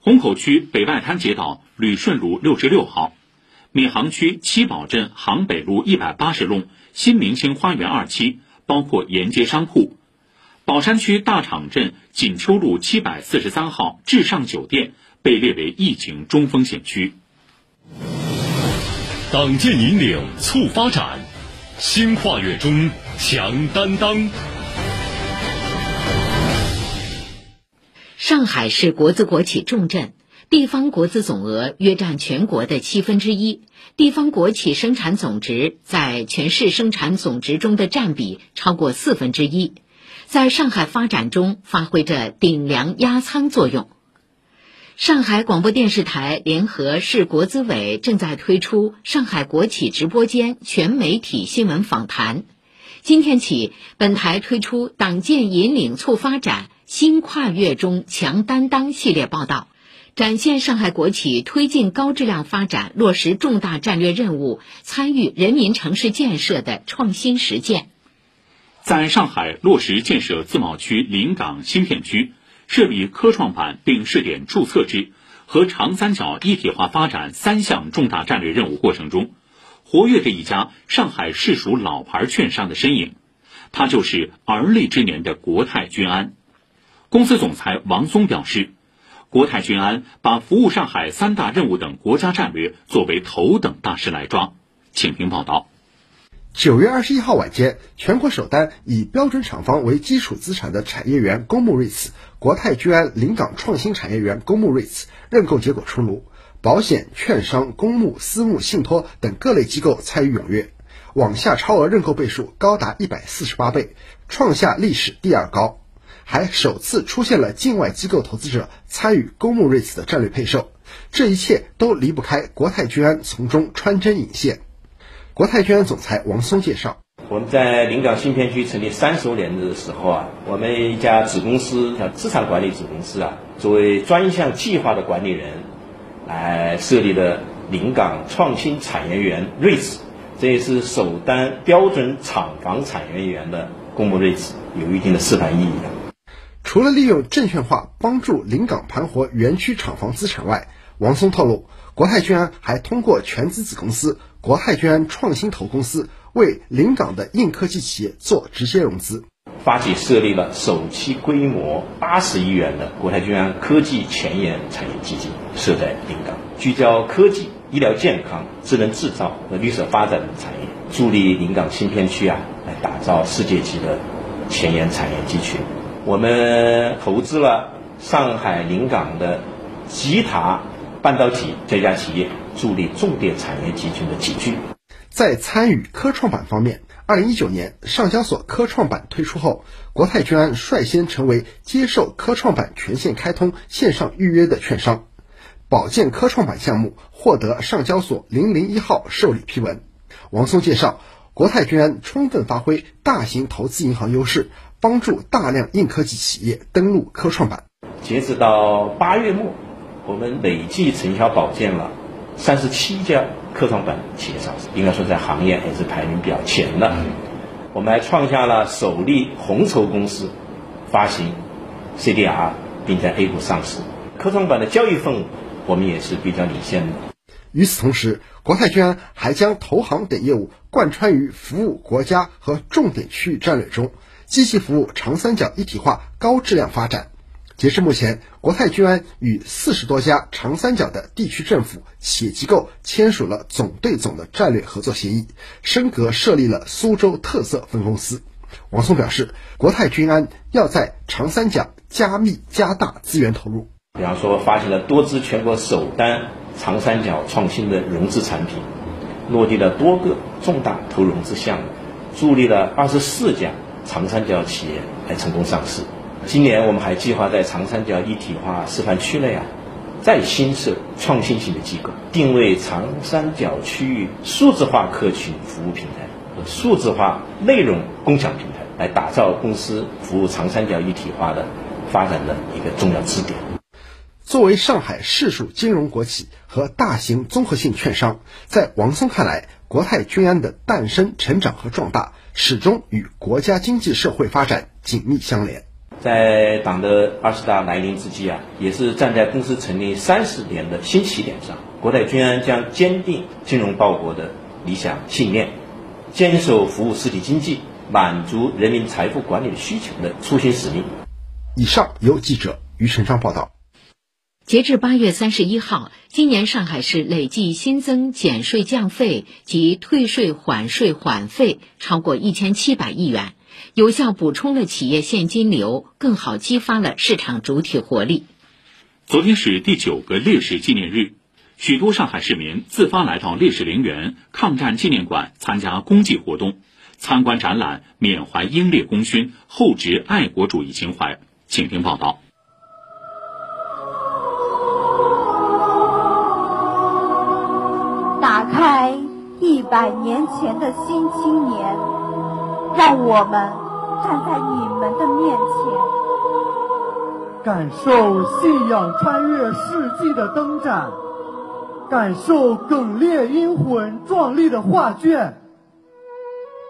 虹口区北外滩街道旅顺路六十六号，闵行区七宝镇杭北路一百八十弄新明星花园二期，包括沿街商铺；宝山区大厂镇锦秋路七百四十三号至上酒店被列为疫情中风险区。党建引领促发展，新跨越中强担当。上海是国资国企重镇，地方国资总额约占全国的七分之一，地方国企生产总值在全市生产总值中的占比超过四分之一，在上海发展中发挥着顶梁压舱作用。上海广播电视台联合市国资委正在推出上海国企直播间全媒体新闻访谈。今天起，本台推出“党建引领促发展，新跨越中强担当”系列报道，展现上海国企推进高质量发展、落实重大战略任务、参与人民城市建设的创新实践。在上海落实建设自贸区临港新片区。设立科创板并试点注册制和长三角一体化发展三项重大战略任务过程中，活跃着一家上海市属老牌券商的身影，它就是而立之年的国泰君安。公司总裁王松表示，国泰君安把服务上海三大任务等国家战略作为头等大事来抓。请听报道。九月二十一号晚间，全国首单以标准厂房为基础资产的产业园公募 REITs 国泰君安临港创新产业园公募 REITs 认购结果出炉，保险、券商、公募、私募、信托等各类机构参与踊跃，网下超额认购倍数高达一百四十八倍，创下历史第二高，还首次出现了境外机构投资者参与公募 REITs 的战略配售，这一切都离不开国泰君安从中穿针引线。国泰君安总裁王松介绍：我们在临港新片区成立三十多年的时候啊，我们一家子公司叫资产管理子公司啊，作为专项计划的管理人，来设立的临港创新产业园睿智这也是首单标准厂房产业园的公募睿智有一定的示范意义的。除了利用证券化帮助临港盘活园区厂房资产外，王松透露，国泰君安还通过全资子公司。国泰君安创新投公司为临港的硬科技企业做直接融资，发起设立了首期规模八十亿元的国泰君安科技前沿产业基金，设在临港，聚焦科技、医疗健康、智能制造和绿色发展等产业，助力临港新片区啊来打造世界级的前沿产业集群。我们投资了上海临港的吉塔半导体这家企业。助力重点产业集群的集聚。在参与科创板方面，二零一九年上交所科创板推出后，国泰君安率先成为接受科创板全线开通线上预约的券商。保荐科创板项目获得上交所零零一号受理批文。王松介绍，国泰君安充分发挥大型投资银行优势，帮助大量硬科技企业登陆科创板。截止到八月末，我们累计承销保荐了。三十七家科创板企业上市，应该说在行业也是排名比较前的。我们还创下了首例红筹公司发行 CDR 并在 A 股上市，科创板的交易份额我们也是比较领先的。与此同时，国泰君安还将投行等业务贯穿于服务国家和重点区域战略中，积极服务长三角一体化高质量发展。截至目前，国泰君安与四十多家长三角的地区政府、企业机构签署了总对总的战略合作协议，升格设立了苏州特色分公司。王松表示，国泰君安要在长三角加密加大资源投入，比方说发行了多支全国首单长三角创新的融资产品，落地了多个重大投融资项目，助力了二十四家长三角企业来成功上市。今年我们还计划在长三角一体化示范区内啊，再新设创新型的机构，定位长三角区域数字化客群服务平台和数字化内容共享平台，来打造公司服务长三角一体化的发展的一个重要支点。作为上海市属金融国企和大型综合性券商，在王松看来，国泰君安的诞生、成长和壮大，始终与国家经济社会发展紧密相连。在党的二十大来临之际啊，也是站在公司成立三十年的新起点上，国泰君安将坚定金融报国的理想信念，坚守服务实体经济、满足人民财富管理需求的初心使命。以上由记者于成章报道。截至八月三十一号，今年上海市累计新增减税降费及退税缓税缓费超过一千七百亿元，有效补充了企业现金流，更好激发了市场主体活力。昨天是第九个烈士纪念日，许多上海市民自发来到烈士陵园、抗战纪念馆参加公祭活动，参观展览，缅怀英烈功勋，厚植爱国主义情怀。请听报道。打开一百年前的新青年，让我们站在你们的面前，感受信仰穿越世纪的灯展，感受耿烈英魂壮丽的画卷。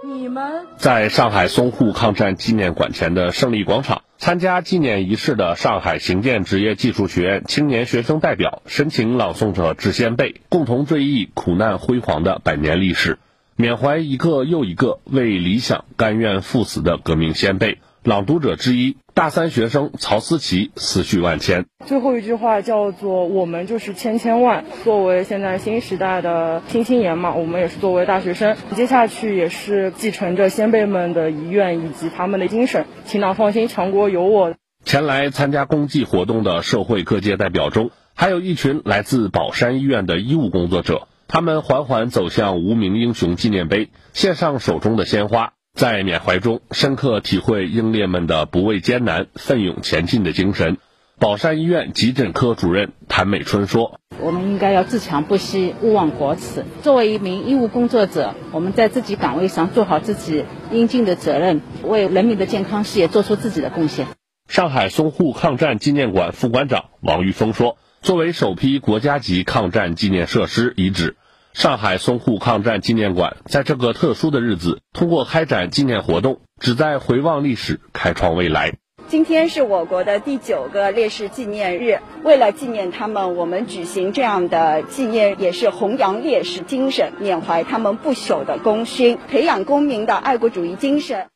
你们在上海淞沪抗战纪念馆前的胜利广场。参加纪念仪式的上海行建职业技术学院青年学生代表深情朗诵着致先辈共同追忆苦难辉煌的百年历史，缅怀一个又一个为理想甘愿赴死的革命先辈。朗读者之一，大三学生曹思琪思绪万千。最后一句话叫做“我们就是千千万”。作为现在新时代的新青年嘛，我们也是作为大学生，接下去也是继承着先辈们的遗愿以及他们的精神，请党放心，强国有我。前来参加公祭活动的社会各界代表中，还有一群来自宝山医院的医务工作者，他们缓缓走向无名英雄纪念碑，献上手中的鲜花。在缅怀中，深刻体会英烈们的不畏艰难、奋勇前进的精神。宝山医院急诊科主任谭美春说：“我们应该要自强不息，勿忘国耻。作为一名医务工作者，我们在自己岗位上做好自己应尽的责任，为人民的健康事业做出自己的贡献。”上海淞沪抗战纪念馆副馆长王玉峰说：“作为首批国家级抗战纪念设施遗址。”上海淞沪抗战纪念馆在这个特殊的日子，通过开展纪念活动，旨在回望历史，开创未来。今天是我国的第九个烈士纪念日，为了纪念他们，我们举行这样的纪念，也是弘扬烈士精神，缅怀他们不朽的功勋，培养公民的爱国主义精神。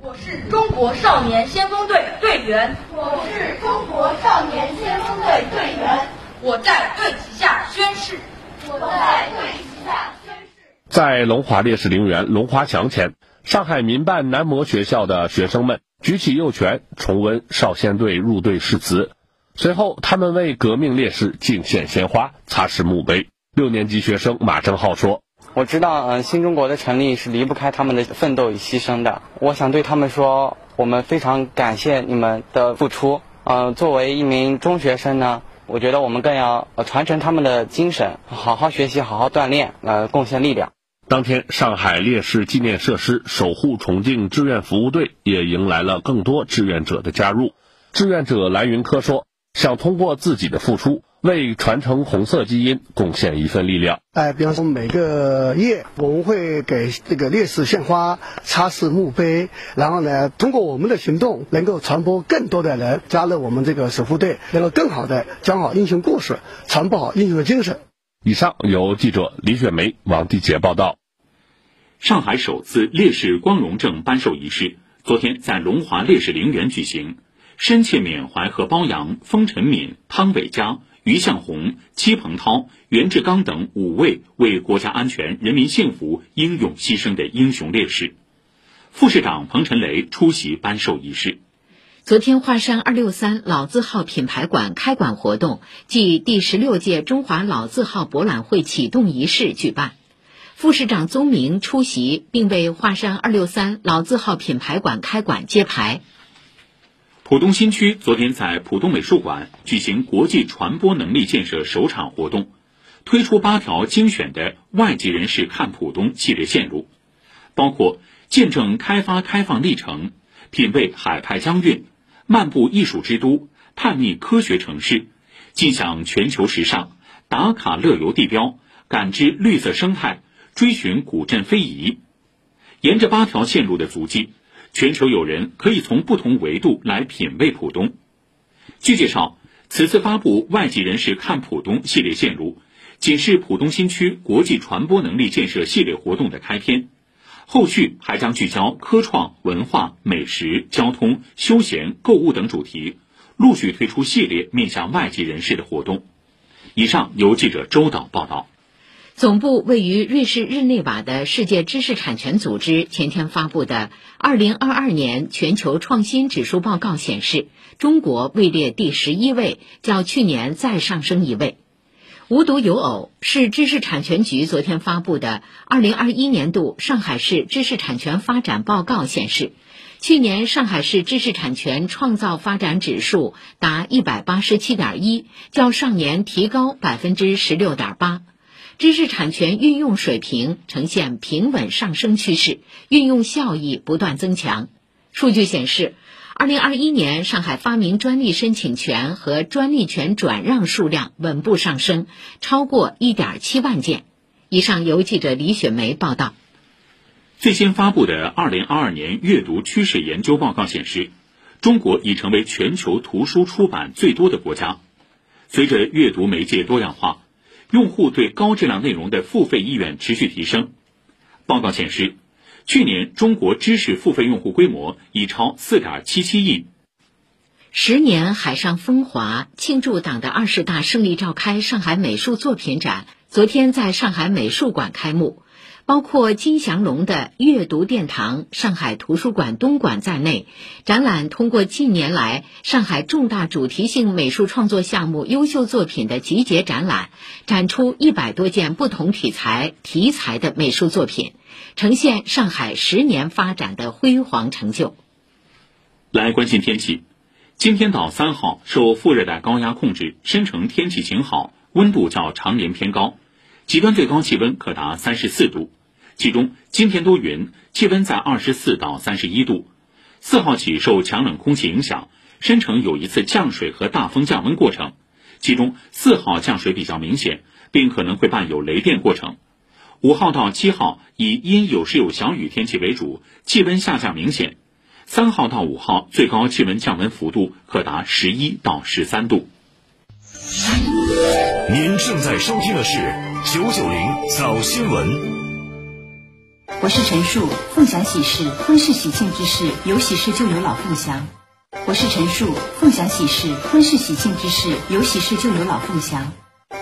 我是中国少年先锋队队员，我是中国少年先锋队队员，我在队旗下宣誓。在龙华烈士陵园龙华墙前，上海民办男模学校的学生们举起右拳，重温少先队入队誓词。随后，他们为革命烈士敬献鲜花，擦拭墓碑。六年级学生马正浩说：“我知道，嗯，新中国的成立是离不开他们的奋斗与牺牲的。我想对他们说，我们非常感谢你们的付出。嗯，作为一名中学生呢。”我觉得我们更要传承他们的精神，好好学习，好好锻炼，呃，贡献力量。当天，上海烈士纪念设施守护重庆志愿服务队也迎来了更多志愿者的加入。志愿者蓝云科说：“想通过自己的付出。”为传承红色基因贡献一份力量。哎，比方说每个月我们会给这个烈士献花、擦拭墓碑，然后呢，通过我们的行动，能够传播更多的人加入我们这个守护队，能够更好的讲好英雄故事，传播好英雄的精神。以上由记者李雪梅、王地杰报道。上海首次烈士光荣证颁授仪式昨天在龙华烈士陵园举行，深切缅怀和褒扬封晨敏、汤伟佳。于向红、戚鹏涛、袁志刚等五位为国家安全、人民幸福英勇牺牲的英雄烈士，副市长彭晨雷出席颁授仪式。昨天，华山二六三老字号品牌馆开馆活动暨第十六届中华老字号博览会启动仪式举办，副市长宗明出席，并为华山二六三老字号品牌馆开馆揭牌。浦东新区昨天在浦东美术馆举行国际传播能力建设首场活动，推出八条精选的外籍人士看浦东系列线路，包括见证开发开放历程、品味海派疆韵、漫步艺术之都、探秘科学城市、尽享全球时尚、打卡乐游地标、感知绿色生态、追寻古镇非遗。沿着八条线路的足迹。全球友人可以从不同维度来品味浦东。据介绍，此次发布外籍人士看浦东系列线路，仅是浦东新区国际传播能力建设系列活动的开篇，后续还将聚焦科创、文化、美食、交通、休闲、购物等主题，陆续推出系列面向外籍人士的活动。以上由记者周导报道。总部位于瑞士日内瓦的世界知识产权组织前天发布的2022年全球创新指数报告显示，中国位列第十一位，较去年再上升一位。无独有偶，市知识产权局昨天发布的2021年度上海市知识产权发展报告显示，去年上海市知识产权创造发展指数达187.1，较上年提高16.8%。知识产权运用水平呈现平稳上升趋势，运用效益不断增强。数据显示，二零二一年上海发明专利申请权和专利权转让数量稳步上升，超过一点七万件。以上由记者李雪梅报道。最新发布的二零二二年阅读趋势研究报告显示，中国已成为全球图书出版最多的国家。随着阅读媒介多样化。用户对高质量内容的付费意愿持续提升。报告显示，去年中国知识付费用户规模已超四点七七亿。十年海上风华庆祝党的二十大胜利召开上海美术作品展，昨天在上海美术馆开幕。包括金祥龙的阅读殿堂上海图书馆东馆在内，展览通过近年来上海重大主题性美术创作项目优秀作品的集结展览，展出一百多件不同题材题材的美术作品，呈现上海十年发展的辉煌成就。来关心天气，今天到三号受副热带高压控制，深成天气晴好，温度较常年偏高，极端最高气温可达三十四度。其中今天多云，气温在二十四到三十一度。四号起受强冷空气影响，申城有一次降水和大风降温过程，其中四号降水比较明显，并可能会伴有雷电过程。五号到七号以阴有时有小雨天气为主，气温下降明显。三号到五号最高气温降温幅度可达十一到十三度。您正在收听的是九九零早新闻。我是陈树，凤祥喜事，婚事喜庆之事，有喜事就有老凤祥。我是陈树，凤祥喜事，婚事喜庆之事，有喜事就有老凤祥。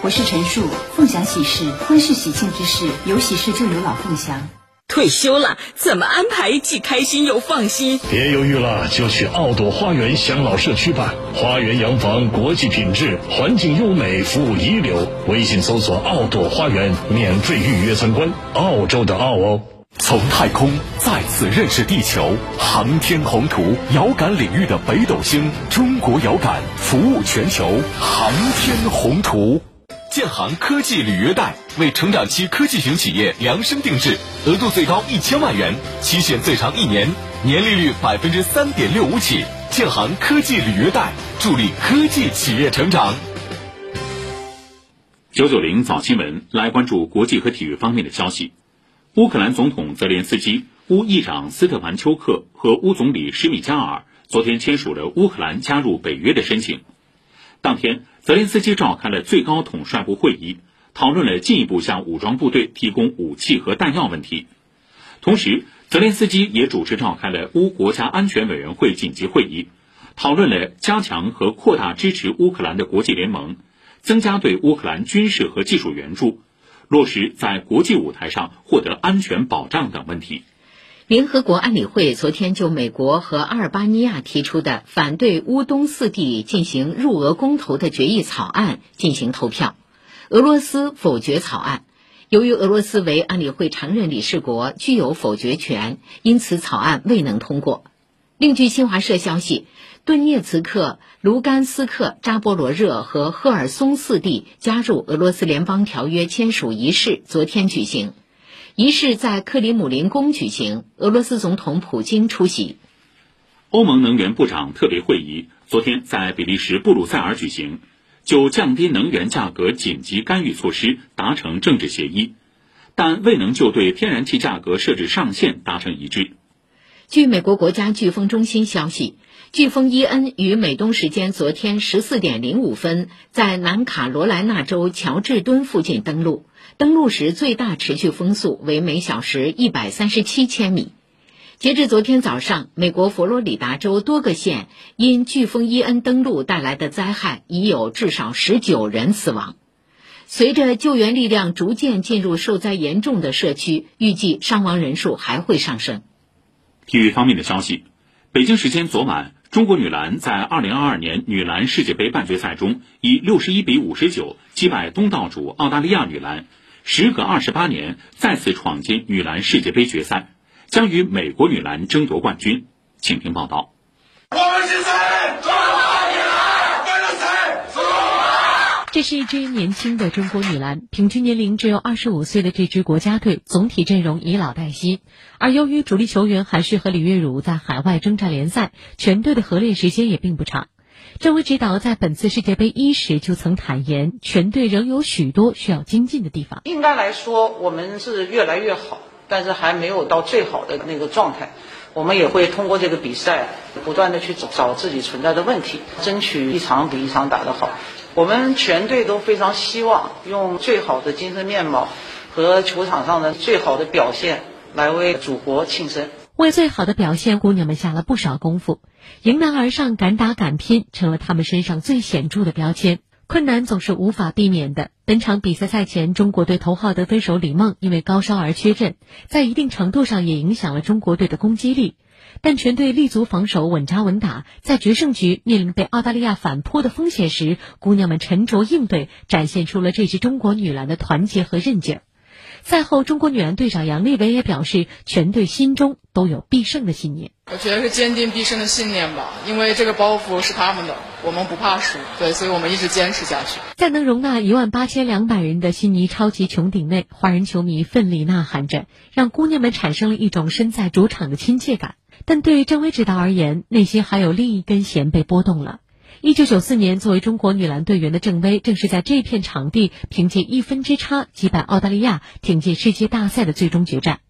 我是陈树，凤祥喜事，婚事喜庆之事，有喜事就有老凤祥。退休了，怎么安排既开心又放心？别犹豫了，就去奥朵花园享老社区吧。花园洋房，国际品质，环境优美，服务一流。微信搜索“奥朵花园”，免费预约参观。澳洲的澳哦。从太空再次认识地球，航天宏图，遥感领域的北斗星，中国遥感服务全球，航天宏图。建行科技履约贷为成长期科技型企业量身定制，额度最高一千万元，期限最长一年，年利率百分之三点六五起。建行科技履约贷助力科技企业成长。九九零早新闻来关注国际和体育方面的消息。乌克兰总统泽连斯基、乌议长斯特凡丘克和乌总理施米加尔昨天签署了乌克兰加入北约的申请。当天，泽连斯基召开了最高统帅部会议，讨论了进一步向武装部队提供武器和弹药问题。同时，泽连斯基也主持召开了乌国家安全委员会紧急会议，讨论了加强和扩大支持乌克兰的国际联盟，增加对乌克兰军事和技术援助。落实在国际舞台上获得安全保障等问题。联合国安理会昨天就美国和阿尔巴尼亚提出的反对乌东四地进行入俄公投的决议草案进行投票，俄罗斯否决草案。由于俄罗斯为安理会常任理事国，具有否决权，因此草案未能通过。另据新华社消息。顿涅茨克、卢甘斯克、扎波罗热和赫尔松四地加入俄罗斯联邦条约签署仪式昨天举行，仪式在克里姆林宫举行，俄罗斯总统普京出席。欧盟能源部长特别会议昨天在比利时布鲁塞尔举行，就降低能源价格紧急干预措施达成政治协议，但未能就对天然气价格设置上限达成一致。据美国国家飓风中心消息。飓风伊恩于美东时间昨天十四点零五分在南卡罗来纳州乔治敦附近登陆，登陆时最大持续风速为每小时一百三十七千米。截至昨天早上，美国佛罗里达州多个县因飓风伊恩登陆带来的灾害，已有至少十九人死亡。随着救援力量逐渐进入受灾严重的社区，预计伤亡人数还会上升。体育方面的消息，北京时间昨晚，中国女篮在2022年女篮世界杯半决赛中以61比59击败东道主澳大利亚女篮，时隔28年再次闯进女篮世界杯决赛。将与美国女篮争夺冠军，请听报道。我们是谁？中国女篮，为了谁？这是一支年轻的中国女篮，平均年龄只有二十五岁的这支国家队，总体阵容以老带新。而由于主力球员韩旭和李月汝在海外征战联赛，全队的合练时间也并不长。这位指导在本次世界杯伊始就曾坦言，全队仍有许多需要精进的地方。应该来说，我们是越来越好。但是还没有到最好的那个状态，我们也会通过这个比赛，不断的去找找自己存在的问题，争取一场比一场打得好。我们全队都非常希望用最好的精神面貌和球场上的最好的表现来为祖国庆生。为最好的表现，姑娘们下了不少功夫，迎难而上、敢打敢拼，成了她们身上最显著的标签。困难总是无法避免的。本场比赛赛前，中国队头号得分手李梦因为高烧而缺阵，在一定程度上也影响了中国队的攻击力。但全队立足防守，稳扎稳打，在决胜局面临被澳大利亚反扑的风险时，姑娘们沉着应对，展现出了这支中国女篮的团结和韧劲儿。赛后，中国女篮队长杨利伟也表示，全队心中都有必胜的信念。我觉得是坚定必胜的信念吧，因为这个包袱是他们的，我们不怕输，对，所以我们一直坚持下去。在能容纳一万八千两百人的悉尼超级穹顶内，华人球迷奋力呐喊着，让姑娘们产生了一种身在主场的亲切感。但对于郑薇指导而言，内心还有另一根弦被拨动了。一九九四年，作为中国女篮队员的郑薇，正是在这片场地凭借一分之差击败澳大利亚，挺进世界大赛的最终决战。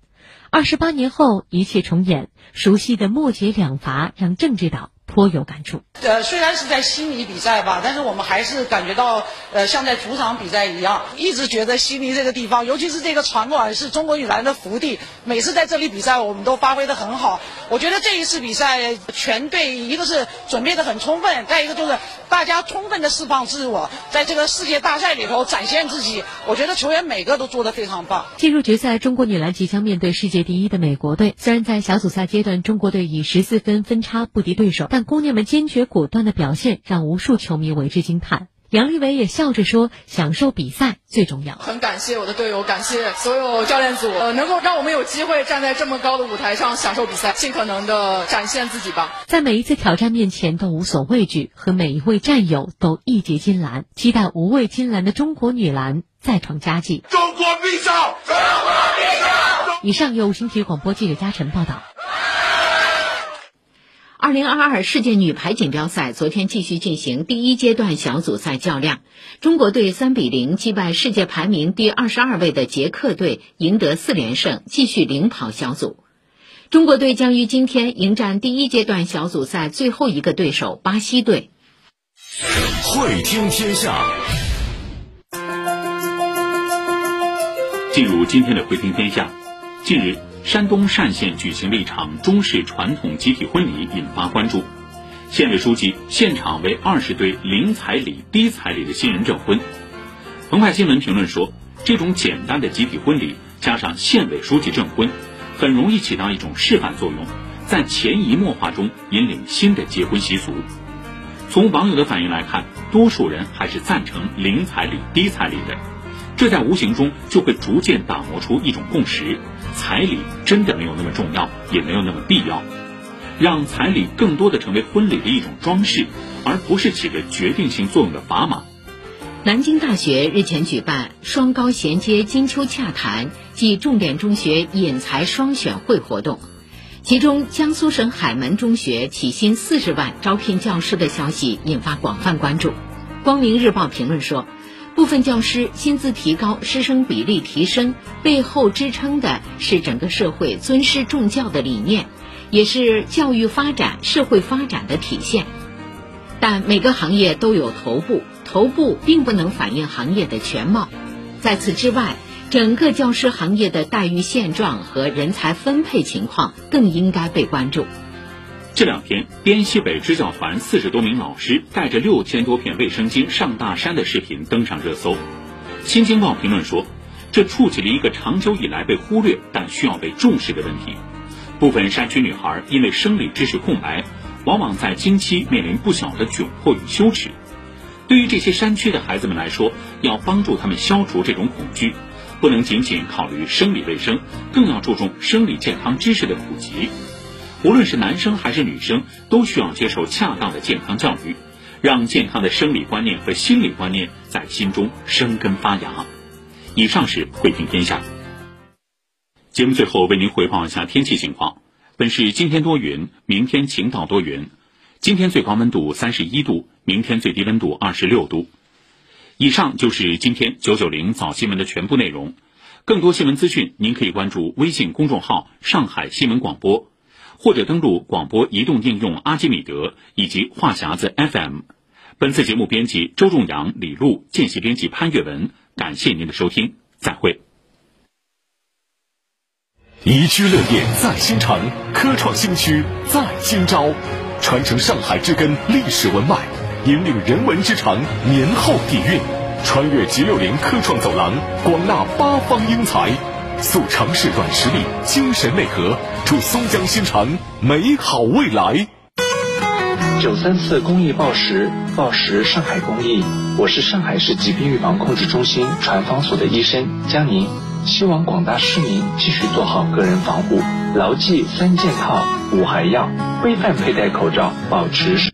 二十八年后，一切重演，熟悉的末节两罚让郑指导。颇有感触。呃，虽然是在悉尼比赛吧，但是我们还是感觉到，呃，像在主场比赛一样。一直觉得悉尼这个地方，尤其是这个场馆，是中国女篮的福地。每次在这里比赛，我们都发挥的很好。我觉得这一次比赛，全队一个是准备的很充分，再一个就是大家充分的释放自我，在这个世界大赛里头展现自己。我觉得球员每个都做得非常棒。进入决赛，中国女篮即将面对世界第一的美国队。虽然在小组赛阶段，中国队以十四分分差不敌对手，但姑娘们坚决果断的表现让无数球迷为之惊叹。杨利伟也笑着说：“享受比赛最重要。”很感谢我的队友，感谢所有教练组，呃，能够让我们有机会站在这么高的舞台上享受比赛，尽可能的展现自己吧。在每一次挑战面前都无所畏惧，和每一位战友都义结金兰，期待无畏金兰的中国女篮再创佳绩。中国必胜！中国必胜！以上由新体育广播记者嘉晨报道。二零二二世界女排锦标赛昨天继续进行第一阶段小组赛较量，中国队三比零击败世界排名第二十二位的捷克队，赢得四连胜，继续领跑小组。中国队将于今天迎战第一阶段小组赛最后一个对手巴西队。会听天下，进入今天的会听天下，近日。山东单县举行了一场中式传统集体婚礼，引发关注。县委书记现场为二十对零彩礼、低彩礼的新人证婚。澎湃新闻评论说，这种简单的集体婚礼加上县委书记证婚，很容易起到一种示范作用，在潜移默化中引领新的结婚习俗。从网友的反应来看，多数人还是赞成零彩礼、低彩礼的，这在无形中就会逐渐打磨出一种共识。彩礼真的没有那么重要，也没有那么必要，让彩礼更多的成为婚礼的一种装饰，而不是起着决定性作用的砝码。南京大学日前举办“双高衔接，金秋洽谈”暨重点中学引才双选会活动，其中江苏省海门中学起薪四十万招聘教师的消息引发广泛关注。光明日报评论说。部分教师薪资提高、师生比例提升，背后支撑的是整个社会尊师重教的理念，也是教育发展、社会发展的体现。但每个行业都有头部，头部并不能反映行业的全貌。在此之外，整个教师行业的待遇现状和人才分配情况更应该被关注。这两天，滇西北支教团四十多名老师带着六千多片卫生巾上大山的视频登上热搜。新京报评论说，这触及了一个长久以来被忽略但需要被重视的问题。部分山区女孩因为生理知识空白，往往在经期面临不小的窘迫与羞耻。对于这些山区的孩子们来说，要帮助他们消除这种恐惧，不能仅仅考虑生理卫生，更要注重生理健康知识的普及。无论是男生还是女生，都需要接受恰当的健康教育，让健康的生理观念和心理观念在心中生根发芽。以上是汇评天下。节目最后为您汇报一下天气情况：本市今天多云，明天晴到多云。今天最高温度三十一度，明天最低温度二十六度。以上就是今天九九零早新闻的全部内容。更多新闻资讯，您可以关注微信公众号“上海新闻广播”，或者登录广播移动应用阿基米德以及话匣子 FM。本次节目编辑周仲阳、李璐，见习编辑潘越文。感谢您的收听，再会。宜居乐业在新城，科创新区在今朝，传承上海之根历史文脉，引领人文之城年后底蕴，穿越 G 六零科创走廊，广纳八方英才，速长试短实力，精神内核，祝松江新城美好未来。九三四公益报时，报时上海公益，我是上海市疾病预防控制中心传防所的医生江宁。希望广大市民继续做好个人防护，牢记三件套、五还要，规范佩戴口罩，保持。